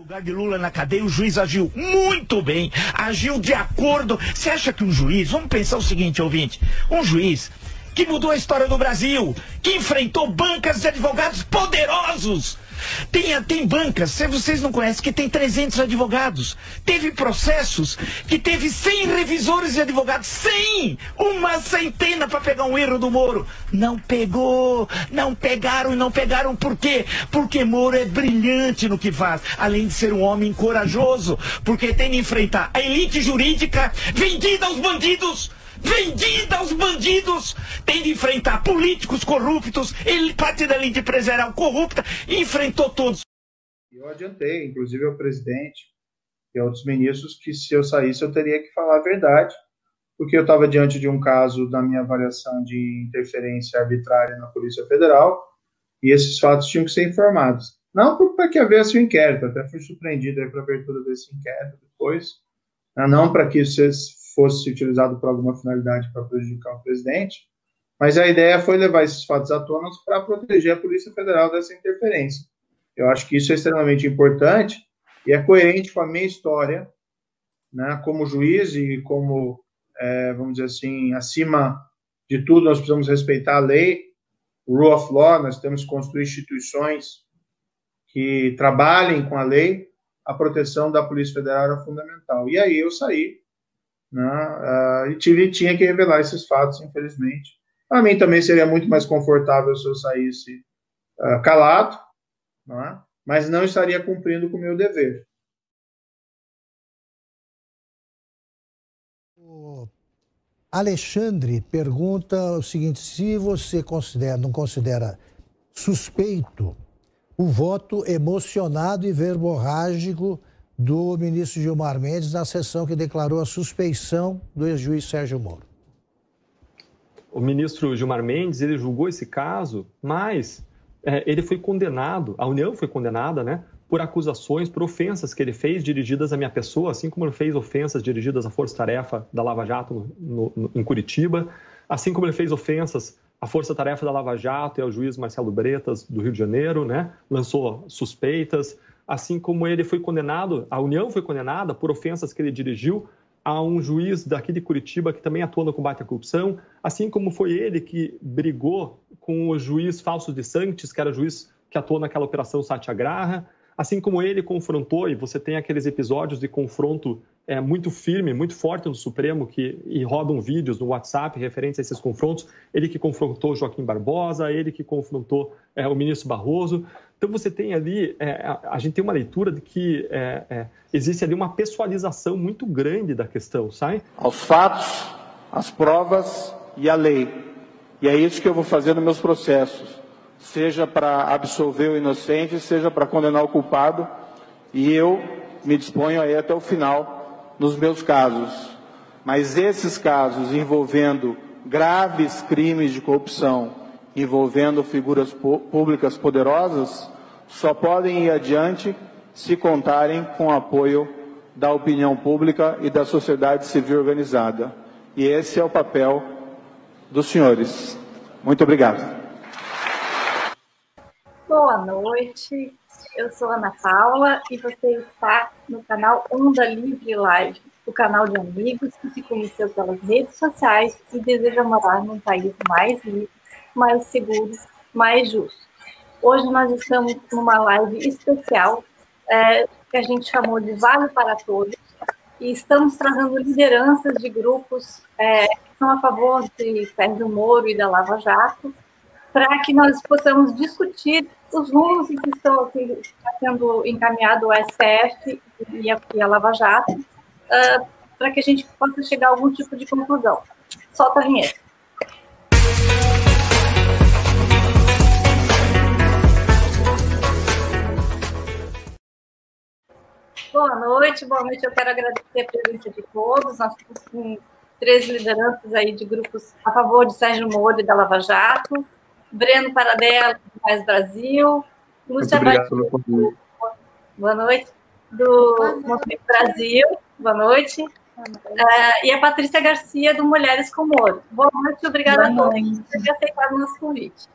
Lugar de Lula na cadeia, o juiz agiu muito bem, agiu de acordo. Você acha que um juiz, vamos pensar o seguinte, ouvinte, um juiz que mudou a história do Brasil, que enfrentou bancas de advogados poderosos. Tem, tem bancas, se vocês não conhecem, que tem 300 advogados. Teve processos que teve 100 revisores de advogados. 100! Uma centena para pegar um erro do Moro. Não pegou, não pegaram e não pegaram por quê? Porque Moro é brilhante no que faz, além de ser um homem corajoso, porque tem de enfrentar a elite jurídica vendida aos bandidos vendida aos bandidos, tem de enfrentar políticos corruptos, ele, da elite empresarial corrupta, enfrentou todos. Eu adiantei, inclusive ao presidente e outros ministros, que se eu saísse eu teria que falar a verdade, porque eu estava diante de um caso da minha avaliação de interferência arbitrária na Polícia Federal, e esses fatos tinham que ser informados. Não para que houvesse um inquérito, até fui surpreendido para a abertura desse inquérito depois, né? não para que fosse utilizado por alguma finalidade para prejudicar o presidente, mas a ideia foi levar esses fatos à tona para proteger a Polícia Federal dessa interferência. Eu acho que isso é extremamente importante e é coerente com a minha história, né, como juiz e como, é, vamos dizer assim, acima de tudo, nós precisamos respeitar a lei, o rule of law, nós temos que construir instituições que trabalhem com a lei, a proteção da Polícia Federal é fundamental. E aí eu saí né? Uh, e tive, tinha que revelar esses fatos, infelizmente. Para mim também seria muito mais confortável se eu saísse uh, calado, né? mas não estaria cumprindo com o meu dever. Alexandre pergunta o seguinte: se você considera, não considera suspeito o voto emocionado e verborrágico do ministro Gilmar Mendes na sessão que declarou a suspeição do ex-juiz Sérgio Moro. O ministro Gilmar Mendes ele julgou esse caso, mas é, ele foi condenado, a União foi condenada, né, por acusações, por ofensas que ele fez dirigidas à minha pessoa, assim como ele fez ofensas dirigidas à Força Tarefa da Lava Jato no, no, em Curitiba, assim como ele fez ofensas à Força Tarefa da Lava Jato e ao juiz Marcelo Bretas do Rio de Janeiro, né, lançou suspeitas assim como ele foi condenado, a União foi condenada por ofensas que ele dirigiu a um juiz daqui de Curitiba que também atua no combate à corrupção, assim como foi ele que brigou com o juiz Falso de Santos, que era juiz que atuou naquela operação Satyagraha, assim como ele confrontou, e você tem aqueles episódios de confronto é, muito firme, muito forte no Supremo, que e rodam vídeos no WhatsApp referentes a esses confrontos, ele que confrontou Joaquim Barbosa, ele que confrontou é, o ministro Barroso. Então você tem ali, é, a, gente tem uma leitura de que é, é, existe ali uma pessoalização muito grande da questão, sai? Aos fatos, às provas e à lei. E é isso que eu vou fazer nos meus processos, seja para absolver o inocente, seja para condenar o culpado, e eu me disponho a ir até o final nos meus casos. Mas esses casos envolvendo graves crimes de corrupção, envolvendo figuras públicas poderosas só podem ir adiante se contarem com o apoio da opinião pública e da sociedade civil organizada. E esse é o papel dos senhores. Muito obrigado. Boa noite, eu sou Ana Paula e você está no canal Onda Livre Live, o canal de amigos que se conheceu pelas redes sociais e deseja morar num país mais livre mais seguro, mais justo. Hoje nós estamos numa live especial é, que a gente chamou de Vale para Todos e estamos trazendo lideranças de grupos é, que são a favor de Sérgio Moro e da Lava Jato para que nós possamos discutir os rumos que estão está sendo encaminhado o STF e a, e a Lava Jato uh, para que a gente possa chegar a algum tipo de conclusão. Solta a vinheta. Boa noite, boa noite. Eu quero agradecer a presença de todos. Nós estamos com três lideranças aí de grupos a favor de Sérgio Moro e da Lava Jato, Breno Paradela, do Mais Brasil, Lúcia Batista, boa noite, do Movimento Brasil, boa noite, uh, e a Patrícia Garcia, do Mulheres com Moro. Boa noite, obrigada boa a todos por ter aceitado o nosso convite.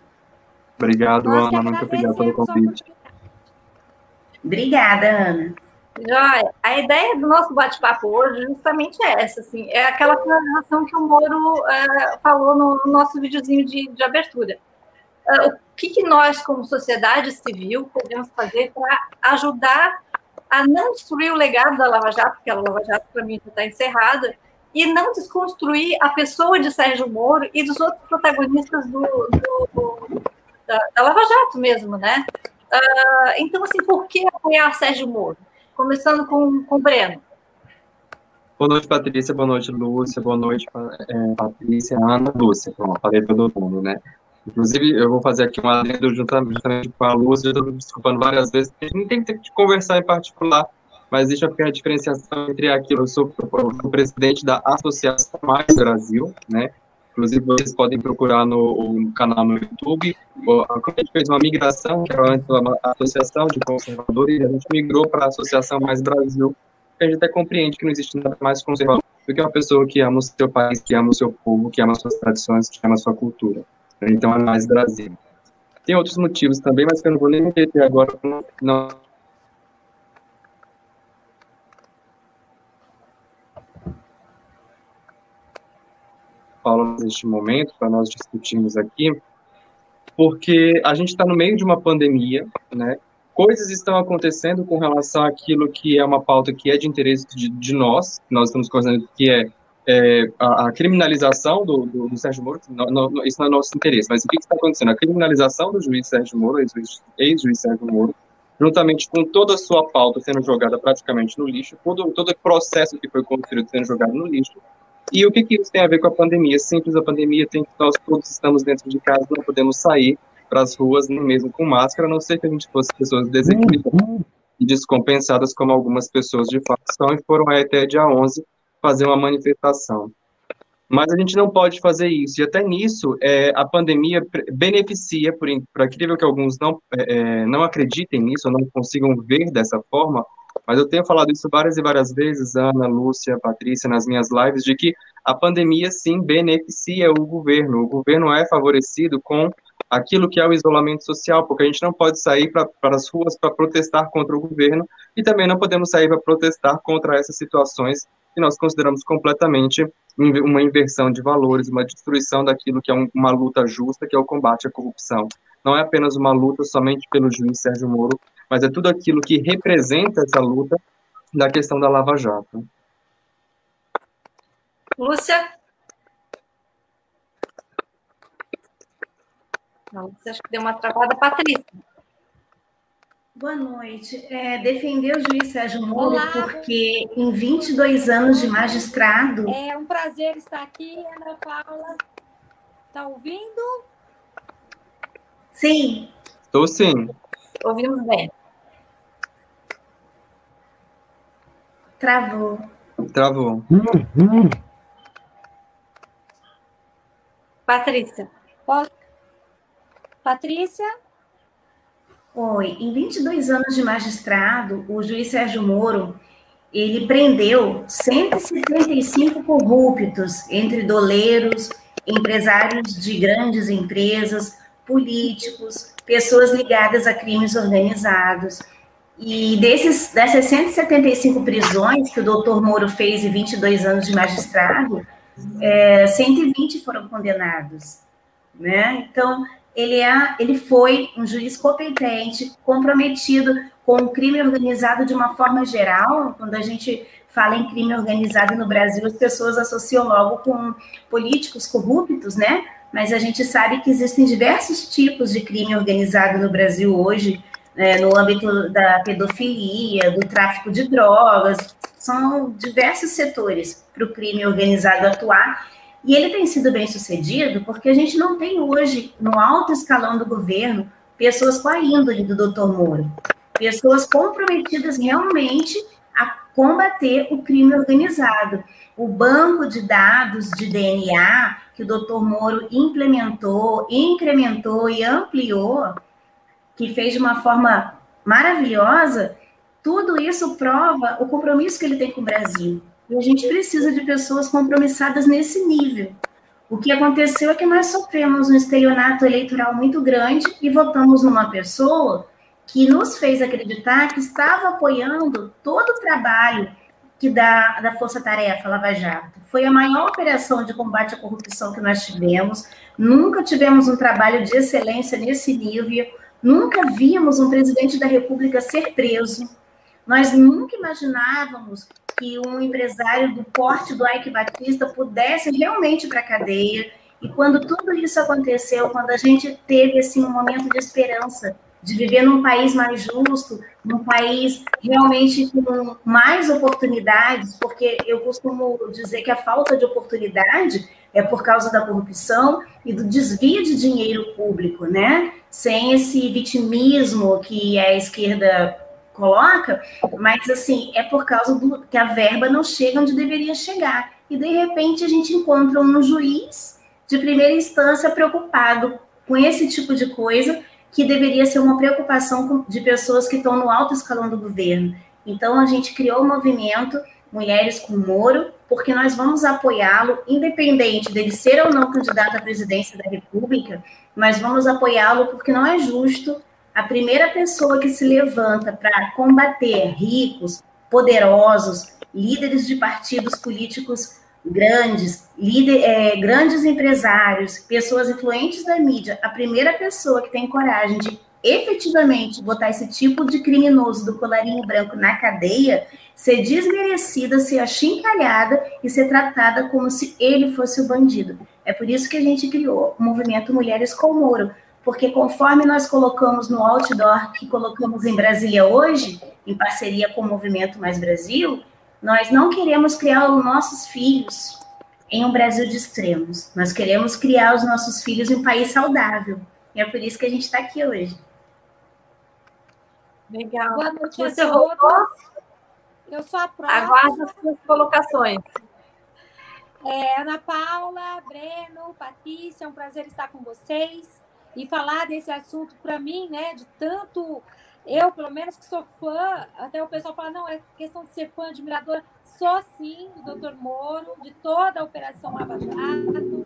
Obrigado, Ana, muito obrigado pelo convite. Obrigada, Ana. Joia. A ideia do nosso bate-papo hoje justamente é essa, assim, é aquela finalização que o Moro uh, falou no, no, nosso videozinho de, de abertura. Uh, o que, que, nós, como sociedade civil, podemos fazer para ajudar a não destruir o legado da Lava Jato, porque a Lava Jato, para mim, está encerrada, e não desconstruir a pessoa de Sérgio Moro e dos outros protagonistas do, do da, da, Lava Jato mesmo, né? Uh, então, assim, por que apoiar Sérgio Moro? Começando com, com o Breno. Boa noite, Patrícia. Boa noite, Lúcia. Boa noite, é, Patrícia, Ana, Lúcia. Bom, falei todo mundo, né? Inclusive, eu vou fazer aqui um adendo justamente com a Lúcia, eu estou me desculpando várias vezes, a gente tem que conversar em particular, mas existe a diferenciação entre aquilo, eu sou o presidente da Associação Mais Brasil, né? Inclusive, vocês podem procurar no, no canal no YouTube. A gente fez uma migração, que era antes uma associação de conservadores, e a gente migrou para a Associação Mais Brasil, a gente até compreende que não existe nada mais conservador do que uma pessoa que ama o seu país, que ama o seu povo, que ama suas tradições, que ama a sua cultura. Então é mais Brasil. Tem outros motivos também, mas que eu não vou nem meter agora. Não. Falo neste momento, para nós discutirmos aqui, porque a gente está no meio de uma pandemia, né? Coisas estão acontecendo com relação àquilo que é uma pauta que é de interesse de, de nós, nós estamos considerando que é é, a, a, criminalização do, do, do Sérgio Moro, isso não é nosso interesse, mas o que está acontecendo? A criminalização do juiz Sérgio Moro, ex-juiz ex Sérgio Moro, juntamente com toda a sua pauta sendo jogada praticamente no lixo, todo, todo o processo que foi construído sendo jogado no lixo, e o que, que isso tem a ver com a pandemia? Simples, a pandemia tem que nós todos estamos dentro de casa, não podemos sair para as ruas, nem mesmo com máscara, a não ser que a gente fosse pessoas desequilibradas e descompensadas, como algumas pessoas de fato são, e foram até dia 11 fazer uma manifestação. Mas a gente não pode fazer isso. E até nisso, é, a pandemia beneficia, por, por incrível que alguns não, é, é, não acreditem nisso, ou não consigam ver dessa forma, mas eu tenho falado isso várias e várias vezes, Ana, Lúcia, Patrícia, nas minhas lives, de que a pandemia, sim, beneficia o governo. O governo é favorecido com aquilo que é o isolamento social, porque a gente não pode sair para as ruas para protestar contra o governo e também não podemos sair para protestar contra essas situações que nós consideramos completamente uma inversão de valores, uma destruição daquilo que é uma luta justa, que é o combate à corrupção. Não é apenas uma luta somente pelo juiz Sérgio Moro, mas é tudo aquilo que representa essa luta da questão da Lava Jato. Lúcia? Não, você acha que deu uma travada, Patrícia? Boa noite. É, defender o juiz Sérgio Moro Olá. porque em 22 anos de magistrado. É um prazer estar aqui, Ana Paula. Está ouvindo? Sim. Estou sim. Ouvimos bem. Travou. Travou. Patrícia. Patrícia? Oi, em 22 anos de magistrado, o juiz Sérgio Moro, ele prendeu 175 corruptos, entre doleiros, empresários de grandes empresas, políticos, pessoas ligadas a crimes organizados. E desses, dessas 175 prisões que o doutor Moro fez em 22 anos de magistrado, é, 120 foram condenados. Né? Então, ele, é, ele foi um juiz competente, comprometido com o crime organizado de uma forma geral. Quando a gente fala em crime organizado no Brasil, as pessoas associam logo com políticos corruptos, né? Mas a gente sabe que existem diversos tipos de crime organizado no Brasil hoje, né? no âmbito da pedofilia, do tráfico de drogas. São diversos setores para o crime organizado atuar e ele tem sido bem sucedido porque a gente não tem hoje, no alto escalão do governo, pessoas com a índole do doutor Moro. Pessoas comprometidas realmente a combater o crime organizado. O banco de dados de DNA que o doutor Moro implementou, incrementou e ampliou, que fez de uma forma maravilhosa, tudo isso prova o compromisso que ele tem com o Brasil. E a gente precisa de pessoas compromissadas nesse nível. O que aconteceu é que nós sofremos um estelionato eleitoral muito grande e votamos numa pessoa que nos fez acreditar que estava apoiando todo o trabalho que da, da Força Tarefa Lava Jato. Foi a maior operação de combate à corrupção que nós tivemos. Nunca tivemos um trabalho de excelência nesse nível. Nunca vimos um presidente da República ser preso. Nós nunca imaginávamos que um empresário do porte do Ike Batista pudesse realmente ir para a cadeia. E quando tudo isso aconteceu, quando a gente teve assim um momento de esperança de viver num país mais justo, num país realmente com mais oportunidades, porque eu costumo dizer que a falta de oportunidade é por causa da corrupção e do desvio de dinheiro público, né? Sem esse vitimismo que a esquerda coloca, mas assim, é por causa do que a verba não chega onde deveria chegar. E de repente a gente encontra um juiz de primeira instância preocupado com esse tipo de coisa que deveria ser uma preocupação de pessoas que estão no alto escalão do governo. Então, a gente criou um movimento Mulheres com Moro, porque nós vamos apoiá-lo, independente dele ser ou não candidato à presidência da República, mas vamos apoiá-lo porque não é justo a primeira pessoa que se levanta para combater ricos, poderosos, líderes de partidos políticos grandes, líder, é, grandes empresários, pessoas influentes da mídia, a primeira pessoa que tem coragem de efetivamente botar esse tipo de criminoso do colarinho branco na cadeia, ser desmerecida, ser achincalhada e ser tratada como se ele fosse o bandido. É por isso que a gente criou o movimento Mulheres com Moro, porque conforme nós colocamos no outdoor que colocamos em Brasília hoje, em parceria com o Movimento Mais Brasil, nós não queremos criar os nossos filhos em um Brasil de extremos. Nós queremos criar os nossos filhos em um país saudável. E é por isso que a gente está aqui hoje. Legal. Boa noite Você voltou? Eu sou a próxima. Aguardo as suas colocações. É, Ana Paula, Breno, Patrícia, é um prazer estar com vocês e falar desse assunto para mim, né, de tanto eu, pelo menos, que sou fã, até o pessoal fala, não, é questão de ser fã, admiradora. Sou sim do Dr. Moro, de toda a Operação Lava Jato.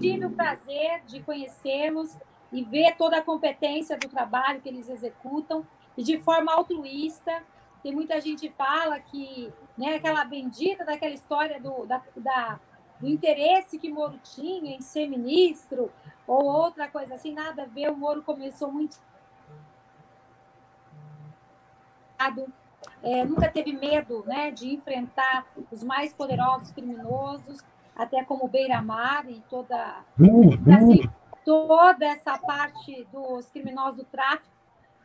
Tive o prazer de conhecê-los e ver toda a competência do trabalho que eles executam e de forma altruísta. Tem muita gente que fala que, né, aquela bendita daquela história do, da, da, do interesse que Moro tinha em ser ministro ou outra coisa assim, nada a ver. O Moro começou muito é, nunca teve medo né, de enfrentar os mais poderosos criminosos, até como Beira-Mar e toda, assim, toda essa parte dos criminosos do tráfico,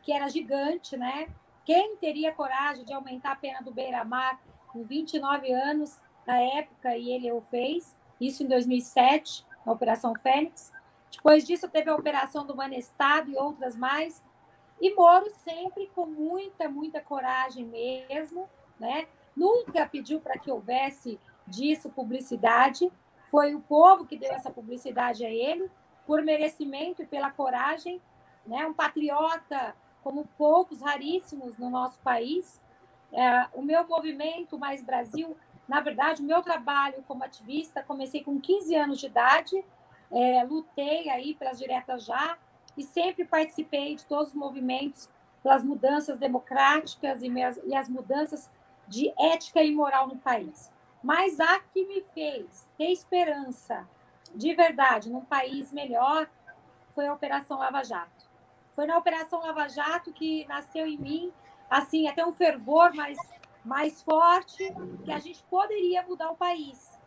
que era gigante, né? Quem teria coragem de aumentar a pena do Beira-Mar com 29 anos na época, e ele o fez, isso em 2007, na Operação Fênix. Depois disso, teve a Operação do Manestado e outras mais, e Moro sempre com muita, muita coragem mesmo, né? Nunca pediu para que houvesse disso publicidade. Foi o povo que deu essa publicidade a ele, por merecimento e pela coragem, né? Um patriota como poucos raríssimos no nosso país. É, o meu movimento Mais Brasil, na verdade, o meu trabalho como ativista, comecei com 15 anos de idade, é, lutei aí pelas diretas já, e sempre participei de todos os movimentos pelas mudanças democráticas e, minhas, e as mudanças de ética e moral no país. Mas a que me fez ter esperança de verdade num país melhor foi a Operação Lava Jato. Foi na Operação Lava Jato que nasceu em mim, assim, até um fervor mais, mais forte, que a gente poderia mudar o país.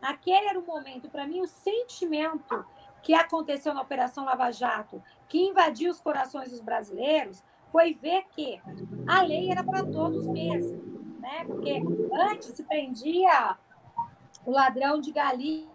Aquele era o momento, para mim, o sentimento que aconteceu na Operação Lava Jato, que invadiu os corações dos brasileiros, foi ver que a lei era para todos mesmo, né? Porque antes se prendia o ladrão de galinha,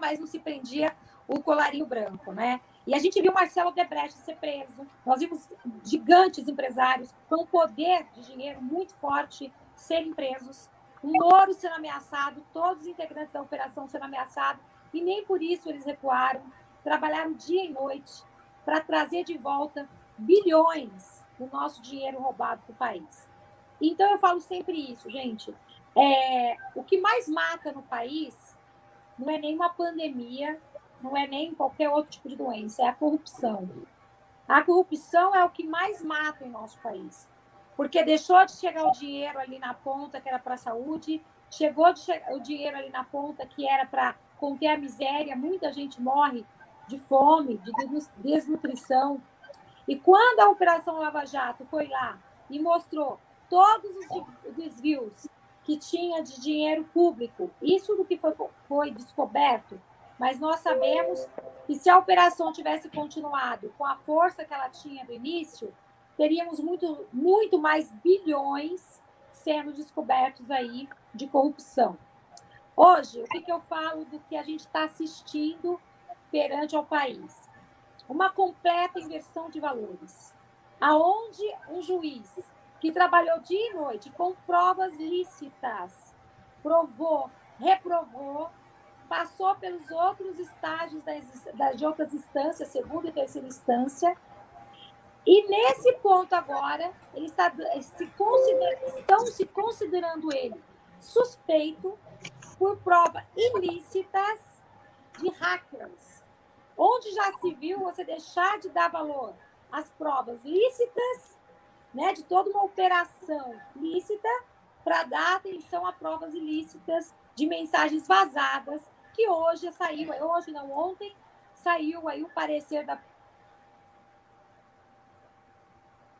mas não se prendia o colarinho branco, né? E a gente viu Marcelo Debrecht ser preso. Nós vimos gigantes empresários com poder de dinheiro muito forte serem presos o Moro sendo ameaçado, todos os integrantes da operação sendo ameaçados, e nem por isso eles recuaram, trabalharam dia e noite para trazer de volta bilhões do nosso dinheiro roubado para o país. Então eu falo sempre isso, gente. É, o que mais mata no país não é nenhuma pandemia, não é nem qualquer outro tipo de doença, é a corrupção. A corrupção é o que mais mata em nosso país. Porque deixou de chegar o dinheiro ali na ponta, que era para a saúde, chegou o dinheiro ali na ponta, que era para conter a miséria, muita gente morre de fome, de desnutrição. E quando a Operação Lava Jato foi lá e mostrou todos os desvios que tinha de dinheiro público, isso do que foi, foi descoberto, mas nós sabemos que se a operação tivesse continuado com a força que ela tinha no início, teríamos muito, muito mais bilhões sendo descobertos aí de corrupção. Hoje, o que, que eu falo do que a gente está assistindo perante ao país? Uma completa inversão de valores. Aonde um juiz que trabalhou dia e noite com provas lícitas, provou, reprovou, passou pelos outros estágios das, das, de outras instâncias, segunda e terceira instância, e nesse ponto agora, ele está, se considera, estão se considerando ele suspeito por prova ilícitas de hackers. Onde já se viu você deixar de dar valor às provas lícitas, né, de toda uma operação lícita, para dar atenção a provas ilícitas de mensagens vazadas, que hoje saiu, hoje não, ontem, saiu aí o parecer da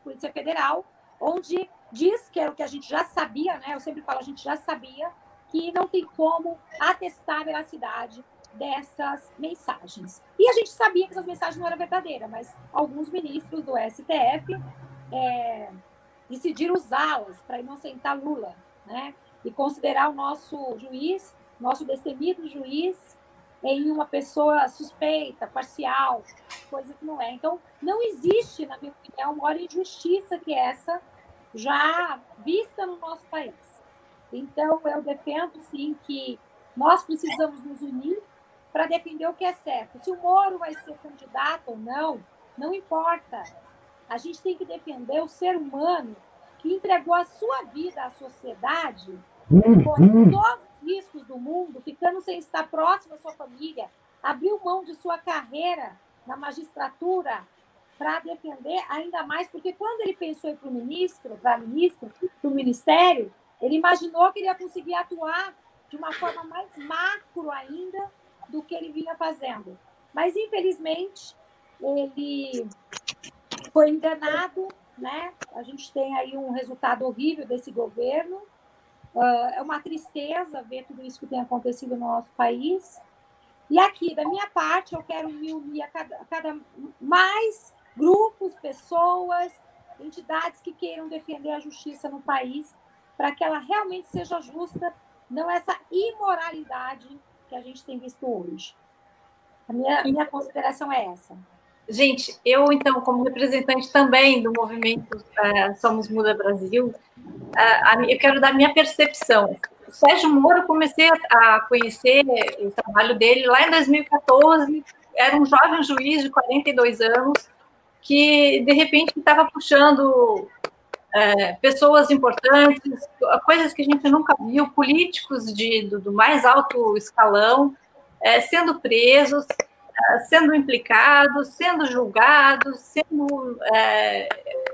Polícia Federal, onde diz que era o que a gente já sabia, né? Eu sempre falo, a gente já sabia que não tem como atestar a veracidade dessas mensagens. E a gente sabia que essas mensagens não eram verdadeiras, mas alguns ministros do STF é, decidiram usá-las para inocentar Lula, né? E considerar o nosso juiz, nosso destemido juiz, em uma pessoa suspeita, parcial, coisa que não é. Então, não existe, na minha opinião, maior injustiça que essa já vista no nosso país. Então, eu defendo, sim, que nós precisamos nos unir para defender o que é certo. Se o Moro vai ser candidato ou não, não importa. A gente tem que defender o ser humano que entregou a sua vida à sociedade, uhum. com todos os riscos do mundo, ficando sem estar próximo à sua família, abriu mão de sua carreira na magistratura para defender ainda mais, porque quando ele pensou em para o ministro, para ministro, para o ministério, ele imaginou que ele ia conseguir atuar de uma forma mais macro ainda do que ele vinha fazendo. Mas, infelizmente, ele foi enganado, né? A gente tem aí um resultado horrível desse governo. Uh, é uma tristeza ver tudo isso que tem acontecido no nosso país. E aqui, da minha parte, eu quero me unir a cada, a cada mais grupos, pessoas, entidades que queiram defender a justiça no país, para que ela realmente seja justa, não essa imoralidade que a gente tem visto hoje. A minha, a minha consideração é essa. Gente, eu, então, como representante também do movimento uh, Somos Muda Brasil, uh, eu quero dar minha percepção. O Sérgio Moro, eu comecei a conhecer o trabalho dele lá em 2014, era um jovem juiz de 42 anos, que, de repente, estava puxando é, pessoas importantes, coisas que a gente nunca viu, políticos de, do, do mais alto escalão, é, sendo presos, é, sendo implicados, sendo julgados, sendo é,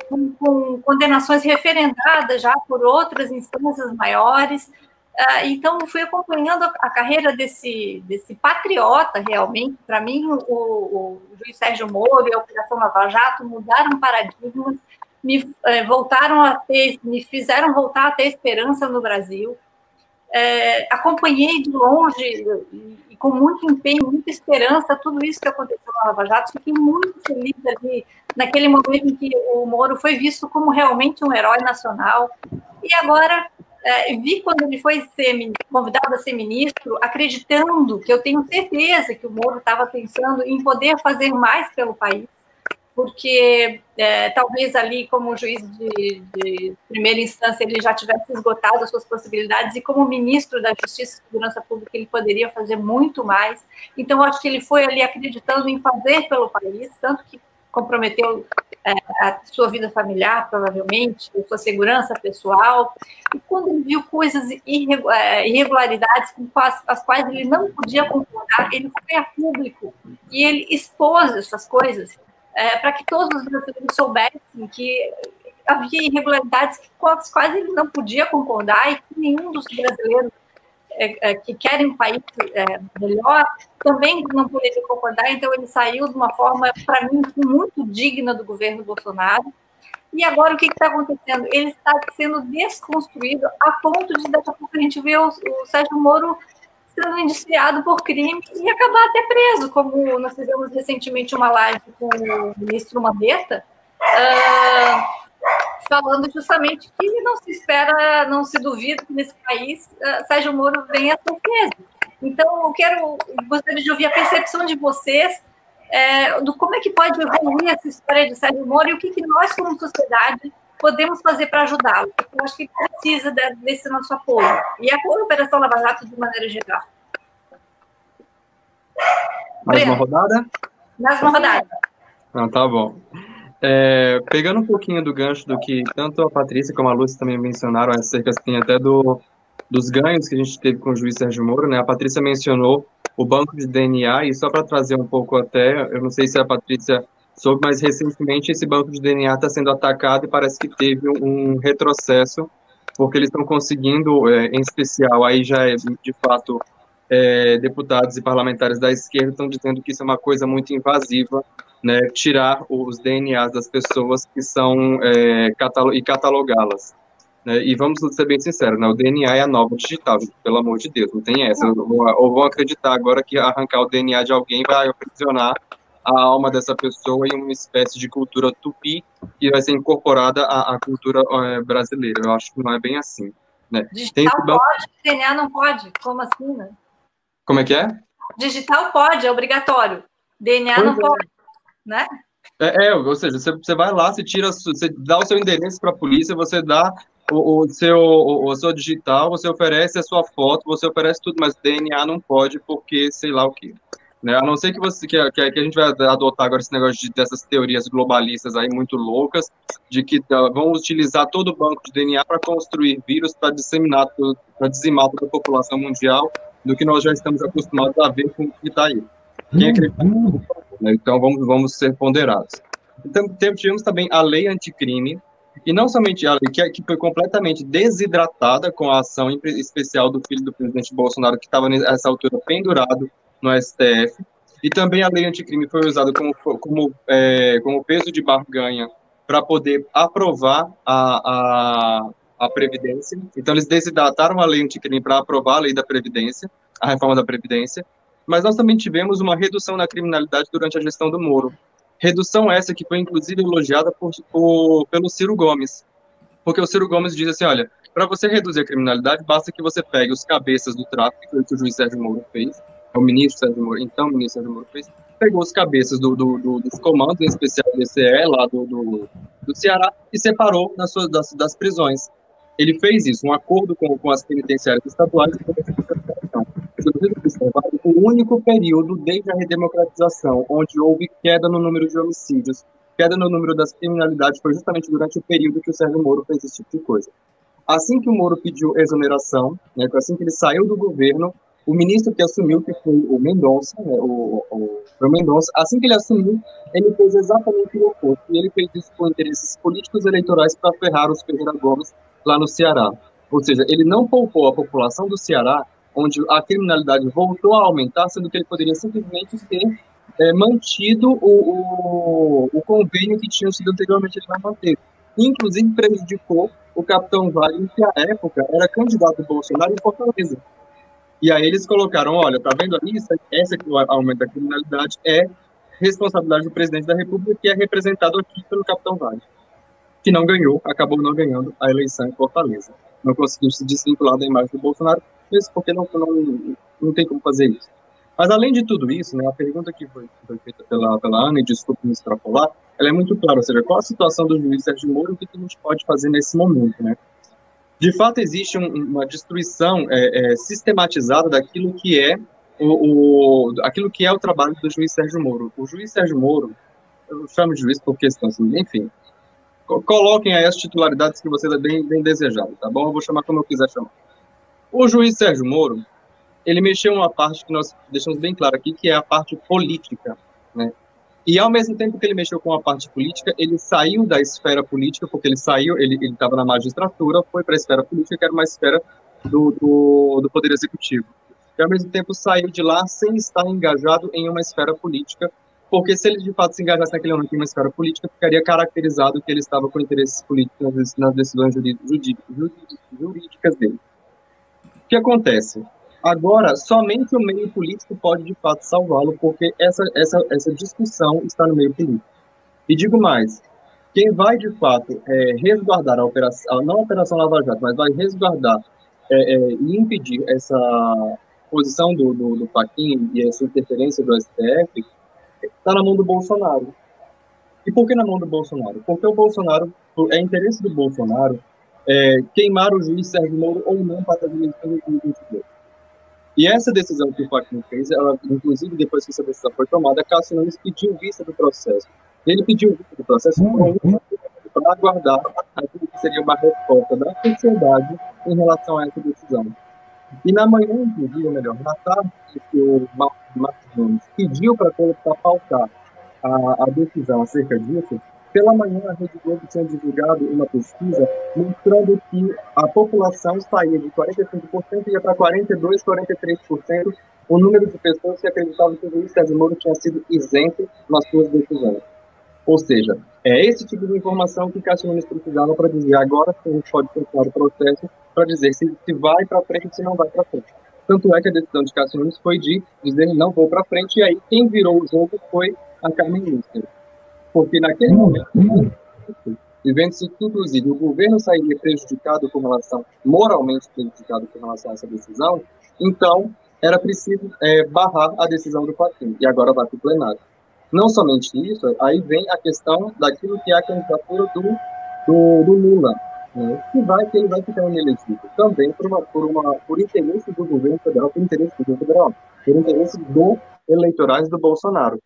com, com, condenações referendadas já por outras instâncias maiores. É, então, fui acompanhando a, carreira desse, desse patriota, realmente. Para mim, o, o, juiz Sérgio Moro e a Operação Lava Jato mudaram paradigmas me é, voltaram a ter, me fizeram voltar a ter esperança no Brasil. É, acompanhei de longe com muito empenho, muita esperança, tudo isso que aconteceu na Lava Jato. Fiquei muito feliz ali, naquele momento em que o Moro foi visto como realmente um herói nacional. E agora é, vi quando ele foi ser, convidado a ser ministro, acreditando que eu tenho certeza que o Moro estava pensando em poder fazer mais pelo país porque é, talvez ali, como juiz de, de, primeira instância, ele já tivesse esgotado as suas possibilidades, e como ministro da Justiça e Segurança Pública, ele poderia fazer muito mais. Então, acho que ele foi ali acreditando em fazer pelo país, tanto que comprometeu é, a sua vida familiar, provavelmente, a sua segurança pessoal. E quando ele viu coisas, é, irregularidades com as, as quais ele não podia concordar, ele foi a público e ele expôs essas coisas é, para que todos os brasileiros soubessem que havia irregularidades com as quais ele não podia concordar e que nenhum dos brasileiros é, é, que querem um país é, melhor também não poderia concordar. Então, ele saiu de uma forma, para mim, muito digna do governo Bolsonaro. E agora, o que está acontecendo? Ele está sendo desconstruído a ponto de, daqui a pouco, a gente ver o, o Sérgio Moro sendo indiciado por crime e acabar até preso, como nós fizemos recentemente uma live com o ministro Mandetta, uh, falando justamente que não se espera, não se duvida que nesse país uh, Sérgio Moro venha ser preso. Então, eu quero, gostaria de ouvir a percepção de vocês é, do como é que pode evoluir essa história de Sérgio Moro e o que, que nós, como sociedade, podemos fazer para ajudá-lo. Eu acho que precisa desse nosso apoio. E a Operação Lava Jato de maneira geral. Mais uma rodada? Mais uma rodada. Ah, tá bom. É, pegando um pouquinho do gancho do que tanto a Patrícia como a Lúcia também mencionaram acerca assim, até do, dos ganhos que a gente teve com o juiz Sérgio Moro, né? A Patrícia mencionou o banco de DNA e só para trazer um pouco até, eu não sei se a Patrícia soube, mas recentemente esse banco de DNA está sendo atacado e parece que teve um retrocesso, porque eles estão conseguindo, é, em especial, aí já é de fato é, deputados e parlamentares da esquerda estão dizendo que isso é uma coisa muito invasiva né, tirar os DNAs das pessoas que são é, catalo e catalogá-las. Né, e vamos ser bem sinceros, né, o DNA é a nova digital, pelo amor de Deus, não tem essa. Ou vão acreditar agora que arrancar o DNA de alguém vai aprisionar a alma dessa pessoa em uma espécie de cultura tupi e vai ser incorporada à, à cultura é, brasileira. Eu acho que não é bem assim. Né? Digital banco... pode, DNA não pode. Como assim, né? Como é que é? Digital pode, é obrigatório. DNA pois não é. pode né? É, é, ou seja, você, você vai lá, você tira, você dá o seu endereço para a polícia, você dá o, o seu o, o, seu digital, você oferece a sua foto, você oferece tudo, mas DNA não pode porque sei lá o que. Né? A não ser que você que, que, a gente vai adotar agora esse negócio de, dessas teorias globalistas aí muito loucas, de que uh, vão utilizar todo o banco de DNA para construir vírus para disseminar, para dizimar toda a população mundial, do que nós já estamos acostumados a ver com o que está aí. Quem acredita né? Então, vamos, vamos ser ponderados. Então, tivemos também a lei anticrime, e não somente a lei, que, que foi completamente desidratada com a ação especial do filho do presidente Bolsonaro, que estava nessa altura pendurado no STF, e também a lei anticrime foi usada como, como, é, como peso de barganha para poder aprovar a, a, a Previdência. Então, eles desidrataram a lei anticrime para aprovar a lei da Previdência, a reforma da Previdência, mas nós também tivemos uma redução na criminalidade durante a gestão do Moro. Redução essa que foi inclusive elogiada por, por, pelo Ciro Gomes, porque o Ciro Gomes diz assim, olha, para você reduzir a criminalidade, basta que você pegue os cabeças do tráfico, que o juiz Sérgio Moro fez, o ministro Sérgio então o ministro Sérgio Moro fez, pegou os cabeças do, do, do, dos comandos, em especial do DCE, lá do, do, do Ceará, e separou nas suas, das, das prisões. Ele fez isso, um acordo com, com as penitenciárias estaduais e com o único período desde a redemocratização onde houve queda no número de homicídios, queda no número das criminalidades, foi justamente durante o período que o Sérgio Moro fez esse tipo de coisa. Assim que o Moro pediu exoneração, né, assim que ele saiu do governo, o ministro que assumiu, que foi o Mendonça, né, o, o, o Mendonça, assim que ele assumiu, ele fez exatamente o oposto. E ele fez isso por interesses políticos eleitorais para ferrar os Ferreira Gomes lá no Ceará. Ou seja, ele não poupou a população do Ceará onde a criminalidade voltou a aumentar, sendo que ele poderia simplesmente ter é, mantido o, o, o, convênio que tinha sido anteriormente ele não. Inclusive prejudicou o capitão Wagner, que à época era candidato do Bolsonaro em Fortaleza. E aí eles colocaram, olha, tá vendo ali, essa que o aumento da criminalidade é responsabilidade do presidente da República, que é representado aqui pelo capitão Wagner, que não ganhou, acabou não ganhando a eleição em Fortaleza. Não conseguiu se desvincular da imagem do Bolsonaro, isso porque não, não, não tem como fazer isso. Mas além de tudo isso, né, a pergunta que foi, foi feita pela, pela Ana, e desculpe me extrapolar, ela é muito clara, ou seja, qual a situação do juiz Sérgio Moro e o que a gente pode fazer nesse momento, né? De fato, existe um, uma destruição é, é, sistematizada daquilo que é o, o, aquilo que é o trabalho do juiz Sérgio Moro. O juiz Sérgio Moro, eu chamo de juiz por questão, assim, enfim, coloquem aí as titularidades que vocês é bem, bem desejado, tá bom? Eu vou chamar como eu quiser chamar. O juiz Sérgio Moro, ele mexeu uma parte que nós deixamos bem claro aqui, que é a parte política, né? E ao mesmo tempo que ele mexeu com a parte política, ele saiu da esfera política, porque ele saiu, ele estava na magistratura, foi para a esfera política, que era uma esfera do, do, do Poder Executivo. E ao mesmo tempo saiu de lá sem estar engajado em uma esfera política, porque se ele de fato se engajasse naquele momento em uma esfera política, ficaria caracterizado que ele estava com interesses políticos nas decisões jurídicas dele. O que acontece? Agora, somente o meio político pode de fato salvá-lo, porque essa, essa, essa discussão está no meio político. E digo mais: quem vai de fato é, resguardar a operação, não a Operação Lava Jato, mas vai resguardar é, é, e impedir essa posição do, do, do Paquim e essa interferência do STF está na mão do Bolsonaro. E por que na mão do Bolsonaro? Porque o Bolsonaro, é interesse do Bolsonaro é, queimar o juiz Sérgio Moro ou não para de 2022. E essa decisão que o Fachin fez, ela, inclusive depois que essa decisão foi tomada, Cássio Nunes pediu vista do processo. Ele pediu vista do processo para aguardar aquilo que seria uma resposta da sociedade em relação a essa decisão. E na manhã, inclusive, ou melhor, na tarde, que o Marcos Nunes pediu para colocar pautar a, a decisão acerca disso, pela manhã, a Rede Globo tinha divulgado uma pesquisa mostrando que a população saía de 45% e ia para 42%, 43% o número de pessoas que acreditavam que o juiz Sérgio Moro tinha sido isento nas suas decisões. Ou seja, é esse tipo de informação que Cássio Nunes precisava para dizer agora que a gente pode continuar o processo para dizer se, se vai para frente ou se não vai para frente. Tanto é que a decisão de Cássio Nunes foi de dizer não vou para frente, e aí quem virou o jogo foi a Carmen Lúcia. Porque naquele momento, e vendo-se que, inclusive, o governo sairia prejudicado com relação, moralmente prejudicado com relação a essa decisão, então era preciso é, barrar a decisão do Faquin, e agora vai para o plenário. Não somente isso, aí vem a questão daquilo que é a candidatura do, do, do Lula, né, que, vai, que ele vai ficar inelegível, também por, uma, por, uma, por interesse do governo federal, por interesse do governo federal, por interesse do eleitorais do Bolsonaro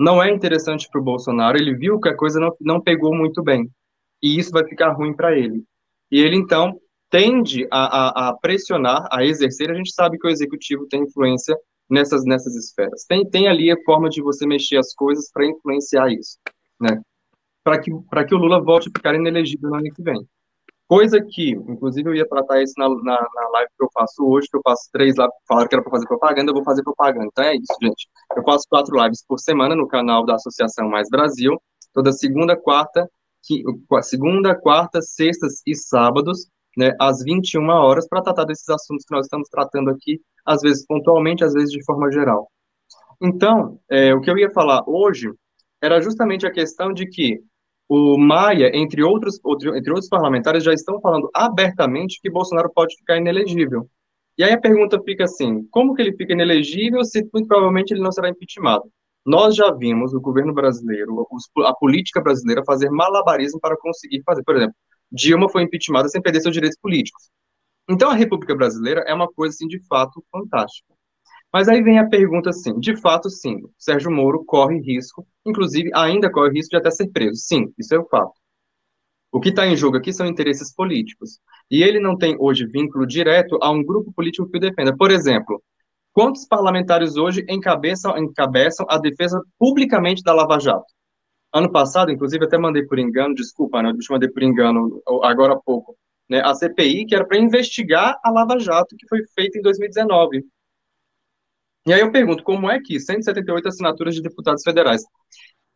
não é interessante para o Bolsonaro. Ele viu que a coisa não, não pegou muito bem. E isso vai ficar ruim para ele. E ele, então, tende a, a, a, pressionar, a exercer. A gente sabe que o executivo tem influência nessas, nessas esferas. Tem, tem ali a forma de você mexer as coisas para influenciar isso, né? Para que, que o Lula volte a ficar inelegível no ano que vem. Coisa que, inclusive, eu ia tratar isso na, na, na, live que eu faço hoje, que eu faço três lá, falaram que era para fazer propaganda, eu vou fazer propaganda. Então é isso, gente. Eu faço quatro lives por semana no canal da Associação Mais Brasil, toda segunda, quarta, que, segunda, quarta, sextas e sábados, né, às 21 horas, para tratar desses assuntos que nós estamos tratando aqui, às vezes pontualmente, às vezes de forma geral. Então, é, o que eu ia falar hoje era justamente a questão de que o Maia, entre outros, entre outros parlamentares, já estão falando abertamente que Bolsonaro pode ficar inelegível. E aí a pergunta fica assim: como que ele fica inelegível se muito provavelmente ele não será impeachmentado? Nós já vimos o governo brasileiro, a política brasileira fazer malabarismo para conseguir fazer. Por exemplo, Dilma foi impeachmentada sem perder seus direitos políticos. Então a República Brasileira é uma coisa assim de fato fantástica. Mas aí vem a pergunta assim, de fato, sim, Sérgio Moro corre risco, inclusive ainda corre risco de até ser preso. Sim, isso é o fato. O que está em jogo aqui são interesses políticos. E ele não tem hoje vínculo direto a um grupo político que o defenda. Por exemplo, quantos parlamentares hoje encabeçam, encabeçam a defesa publicamente da Lava Jato? Ano passado, inclusive, até mandei por engano, desculpa, né, eu mandei por engano agora há pouco, né, a CPI, que era para investigar a Lava Jato, que foi feita em 2019. E aí eu pergunto, como é que 178 assinaturas de deputados federais,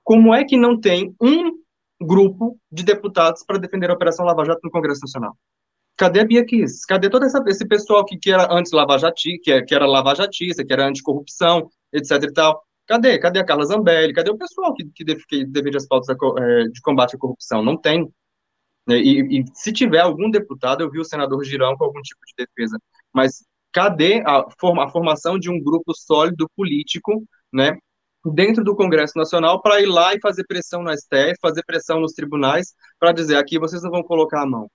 como é que não tem um grupo de deputados para defender a Operação Lava Jato no Congresso Nacional? Cadê a Bia Kiss? Cadê todo essa, esse pessoal que, que era anti-Lava Jati, que, que era lavajatista, que era anticorrupção, etc e tal? Cadê? Cadê a Carla Zambelli? Cadê o pessoal que, que, que defende as pautas é, de combate à corrupção? Não tem. E, e, se tiver algum deputado, eu vi o senador Girão com algum tipo de defesa, mas cadê a, forma, a formação de um grupo sólido político, né, dentro do Congresso Nacional para ir lá e fazer pressão no STF, fazer pressão nos tribunais, para dizer aqui vocês não vão colocar a mão.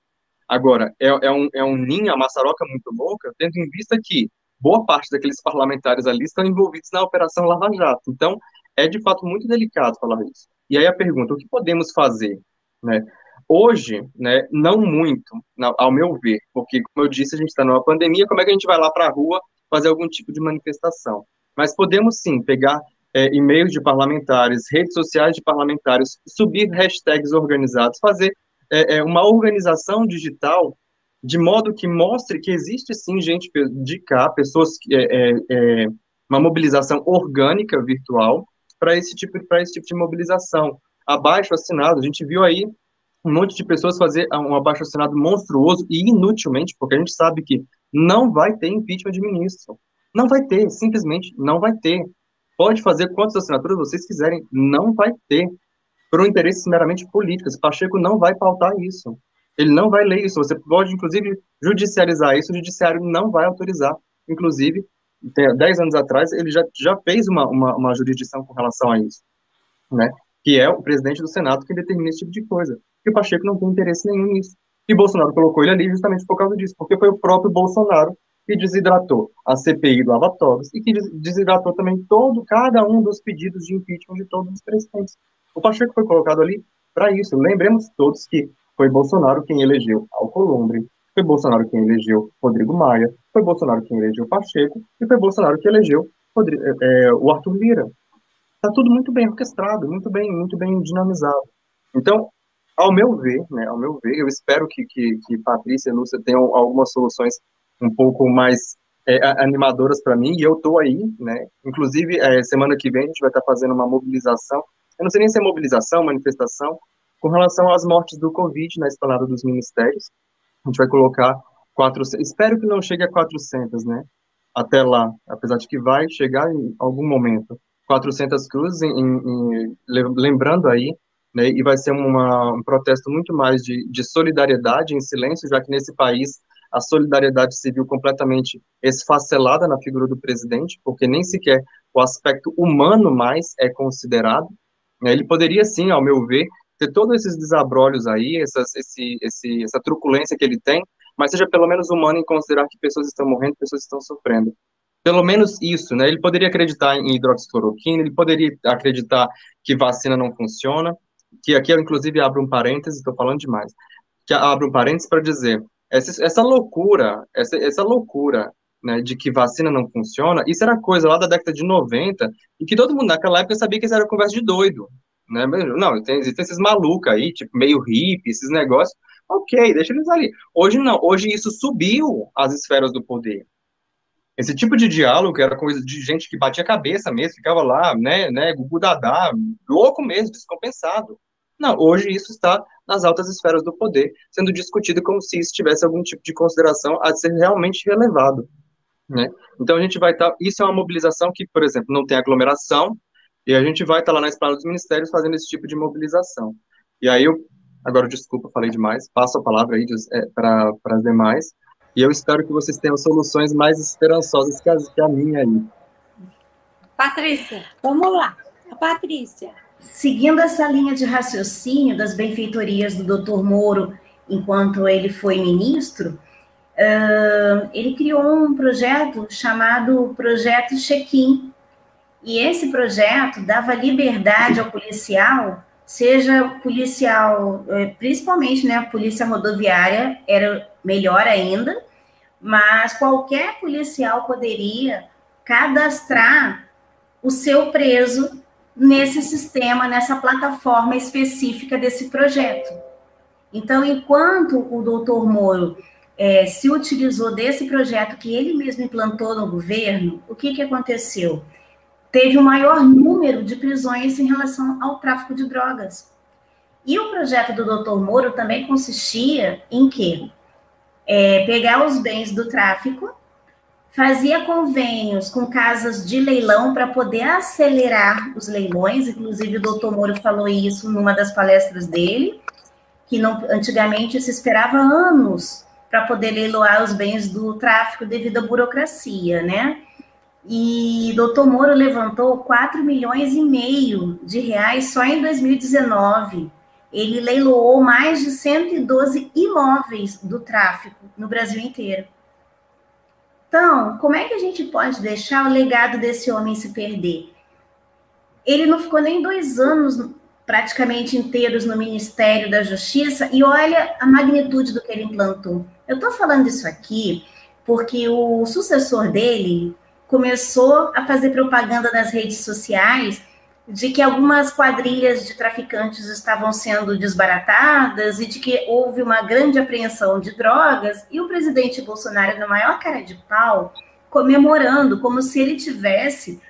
Agora, é, é, um, é um ninho, a maçaroca muito louca, tendo em vista que boa parte daqueles parlamentares ali estão envolvidos na Operação Lava Jato. Então, é de fato muito delicado falar isso. E aí a pergunta, o que podemos fazer? Né? Hoje, né, não muito, ao meu ver, porque, como eu disse, a gente está numa pandemia, como é que a gente vai lá para a rua fazer algum tipo de manifestação. Mas podemos sim pegar é, e-mails de parlamentares, redes sociais de parlamentares, subir hashtags organizados, fazer é, é, uma organização digital de modo que mostre que existe sim gente de cá, pessoas que é, é, é uma mobilização orgânica virtual para esse tipo para esse tipo de mobilização. Abaixo assinado, a gente viu aí um monte de pessoas fazer um abaixo assinado monstruoso e inutilmente, porque a gente sabe que não vai ter impeachment de ministro. Não vai ter, simplesmente não vai ter. Pode fazer quantas assinaturas vocês quiserem, não vai ter. Por um interesse meramente político. Pacheco não vai pautar isso. Ele não vai ler isso. Você pode, inclusive, judicializar isso, o judiciário não vai autorizar. Inclusive, tem, dez anos atrás, ele já, já fez uma, uma, uma jurisdição com relação a isso, né? Que é o presidente do Senado que determina esse tipo de coisa. E o Pacheco não tem interesse nenhum nisso. E Bolsonaro colocou ele ali justamente por causa disso, porque foi o próprio Bolsonaro que desidratou a CPI do Lava e que desidratou também todo, cada um dos pedidos de impeachment de todos os presidentes. O Pacheco foi colocado ali para isso. Lembremos todos que foi Bolsonaro quem elegeu Alcolumbre, foi Bolsonaro quem elegeu Rodrigo Maia, foi Bolsonaro quem elegeu Pacheco e foi Bolsonaro que elegeu Rodrigo, é, é, o Arthur Lira. Está tudo muito bem orquestrado, muito bem, muito bem dinamizado. Então, ao meu ver, né, ao meu ver, eu espero que, que, que Patrícia e Lúcia tenham algumas soluções um pouco mais é, animadoras para mim, e eu estou aí, né, inclusive, é, semana que vem a gente vai estar tá fazendo uma mobilização, eu não sei nem se é mobilização, manifestação, com relação às mortes do Covid na esplanada dos ministérios. A gente vai colocar 400, espero que não chegue a 400, né? Até lá, apesar de que vai chegar em algum momento. 400 cruzes, em, em, lembrando aí, né, e vai ser uma, um protesto muito mais de, de solidariedade em silêncio, já que nesse país a solidariedade civil completamente esfacelada na figura do presidente, porque nem sequer o aspecto humano mais é considerado. Né? Ele poderia, sim, ao meu ver, ter todos esses desabrolhos aí, essas, esse, esse, essa truculência que ele tem, mas seja pelo menos humano em considerar que pessoas estão morrendo, pessoas estão sofrendo. Pelo menos isso, né? Ele poderia acreditar em hidroxicloroquina, ele poderia acreditar que vacina não funciona, que aqui eu inclusive abro um parêntese, estou falando demais, que abro um parêntese para dizer, essa, essa loucura, essa, essa loucura né, de que vacina não funciona, isso era coisa lá da década de 90, e que todo mundo naquela época sabia que isso era conversa de doido. Né? Não, tem, existem esses malucos aí, tipo, meio hippie, esses negócios. Ok, deixa eles ali. Hoje não, hoje isso subiu as esferas do poder. Esse tipo de diálogo era coisa de gente que batia a cabeça mesmo, ficava lá, né, né, gugu dadá, louco mesmo, descompensado. Não, hoje isso está nas altas esferas do poder, sendo discutido como se isso tivesse algum tipo de consideração a ser realmente relevado. Né? Então a gente vai estar. Tá, isso é uma mobilização que, por exemplo, não tem aglomeração, e a gente vai estar tá lá na esplanada dos ministérios fazendo esse tipo de mobilização. E aí eu, agora desculpa, falei demais, passo a palavra aí é, para as demais, e eu espero que vocês tenham soluções mais esperançosas que a, que a minha aí. Patrícia, vamos lá. A Patrícia. Seguindo essa linha de raciocínio das benfeitorias do Dr. Moro, enquanto ele foi ministro, uh, ele criou um projeto chamado Projeto Check-in, e esse projeto dava liberdade ao policial, seja policial, eh, principalmente né, a polícia rodoviária era melhor ainda, mas qualquer policial poderia cadastrar o seu preso nesse sistema, nessa plataforma específica desse projeto. Então, enquanto o doutor Moro é, se utilizou desse projeto que ele mesmo implantou no governo, o que, que aconteceu? teve o maior número de prisões em relação ao tráfico de drogas. E o projeto do Dr. Moro também consistia em que é, pegar os bens do tráfico, fazia convênios com casas de leilão para poder acelerar os leilões, inclusive o doutor Moro falou isso numa das palestras dele, que não, antigamente se esperava anos para poder leiloar os bens do tráfico devido à burocracia, né? E doutor Moro levantou 4 milhões e meio de reais só em 2019. Ele leiloou mais de 112 imóveis do tráfico no Brasil inteiro. Então, como é que a gente pode deixar o legado desse homem se perder? Ele não ficou nem dois anos praticamente inteiros no Ministério da Justiça e olha a magnitude do que ele implantou. Eu estou falando isso aqui porque o sucessor dele começou a fazer propaganda nas redes sociais de que algumas quadrilhas de traficantes estavam sendo desbaratadas e de que houve uma grande apreensão de drogas, e o presidente Bolsonaro, na maior cara de pau, comemorando, como se ele tivesse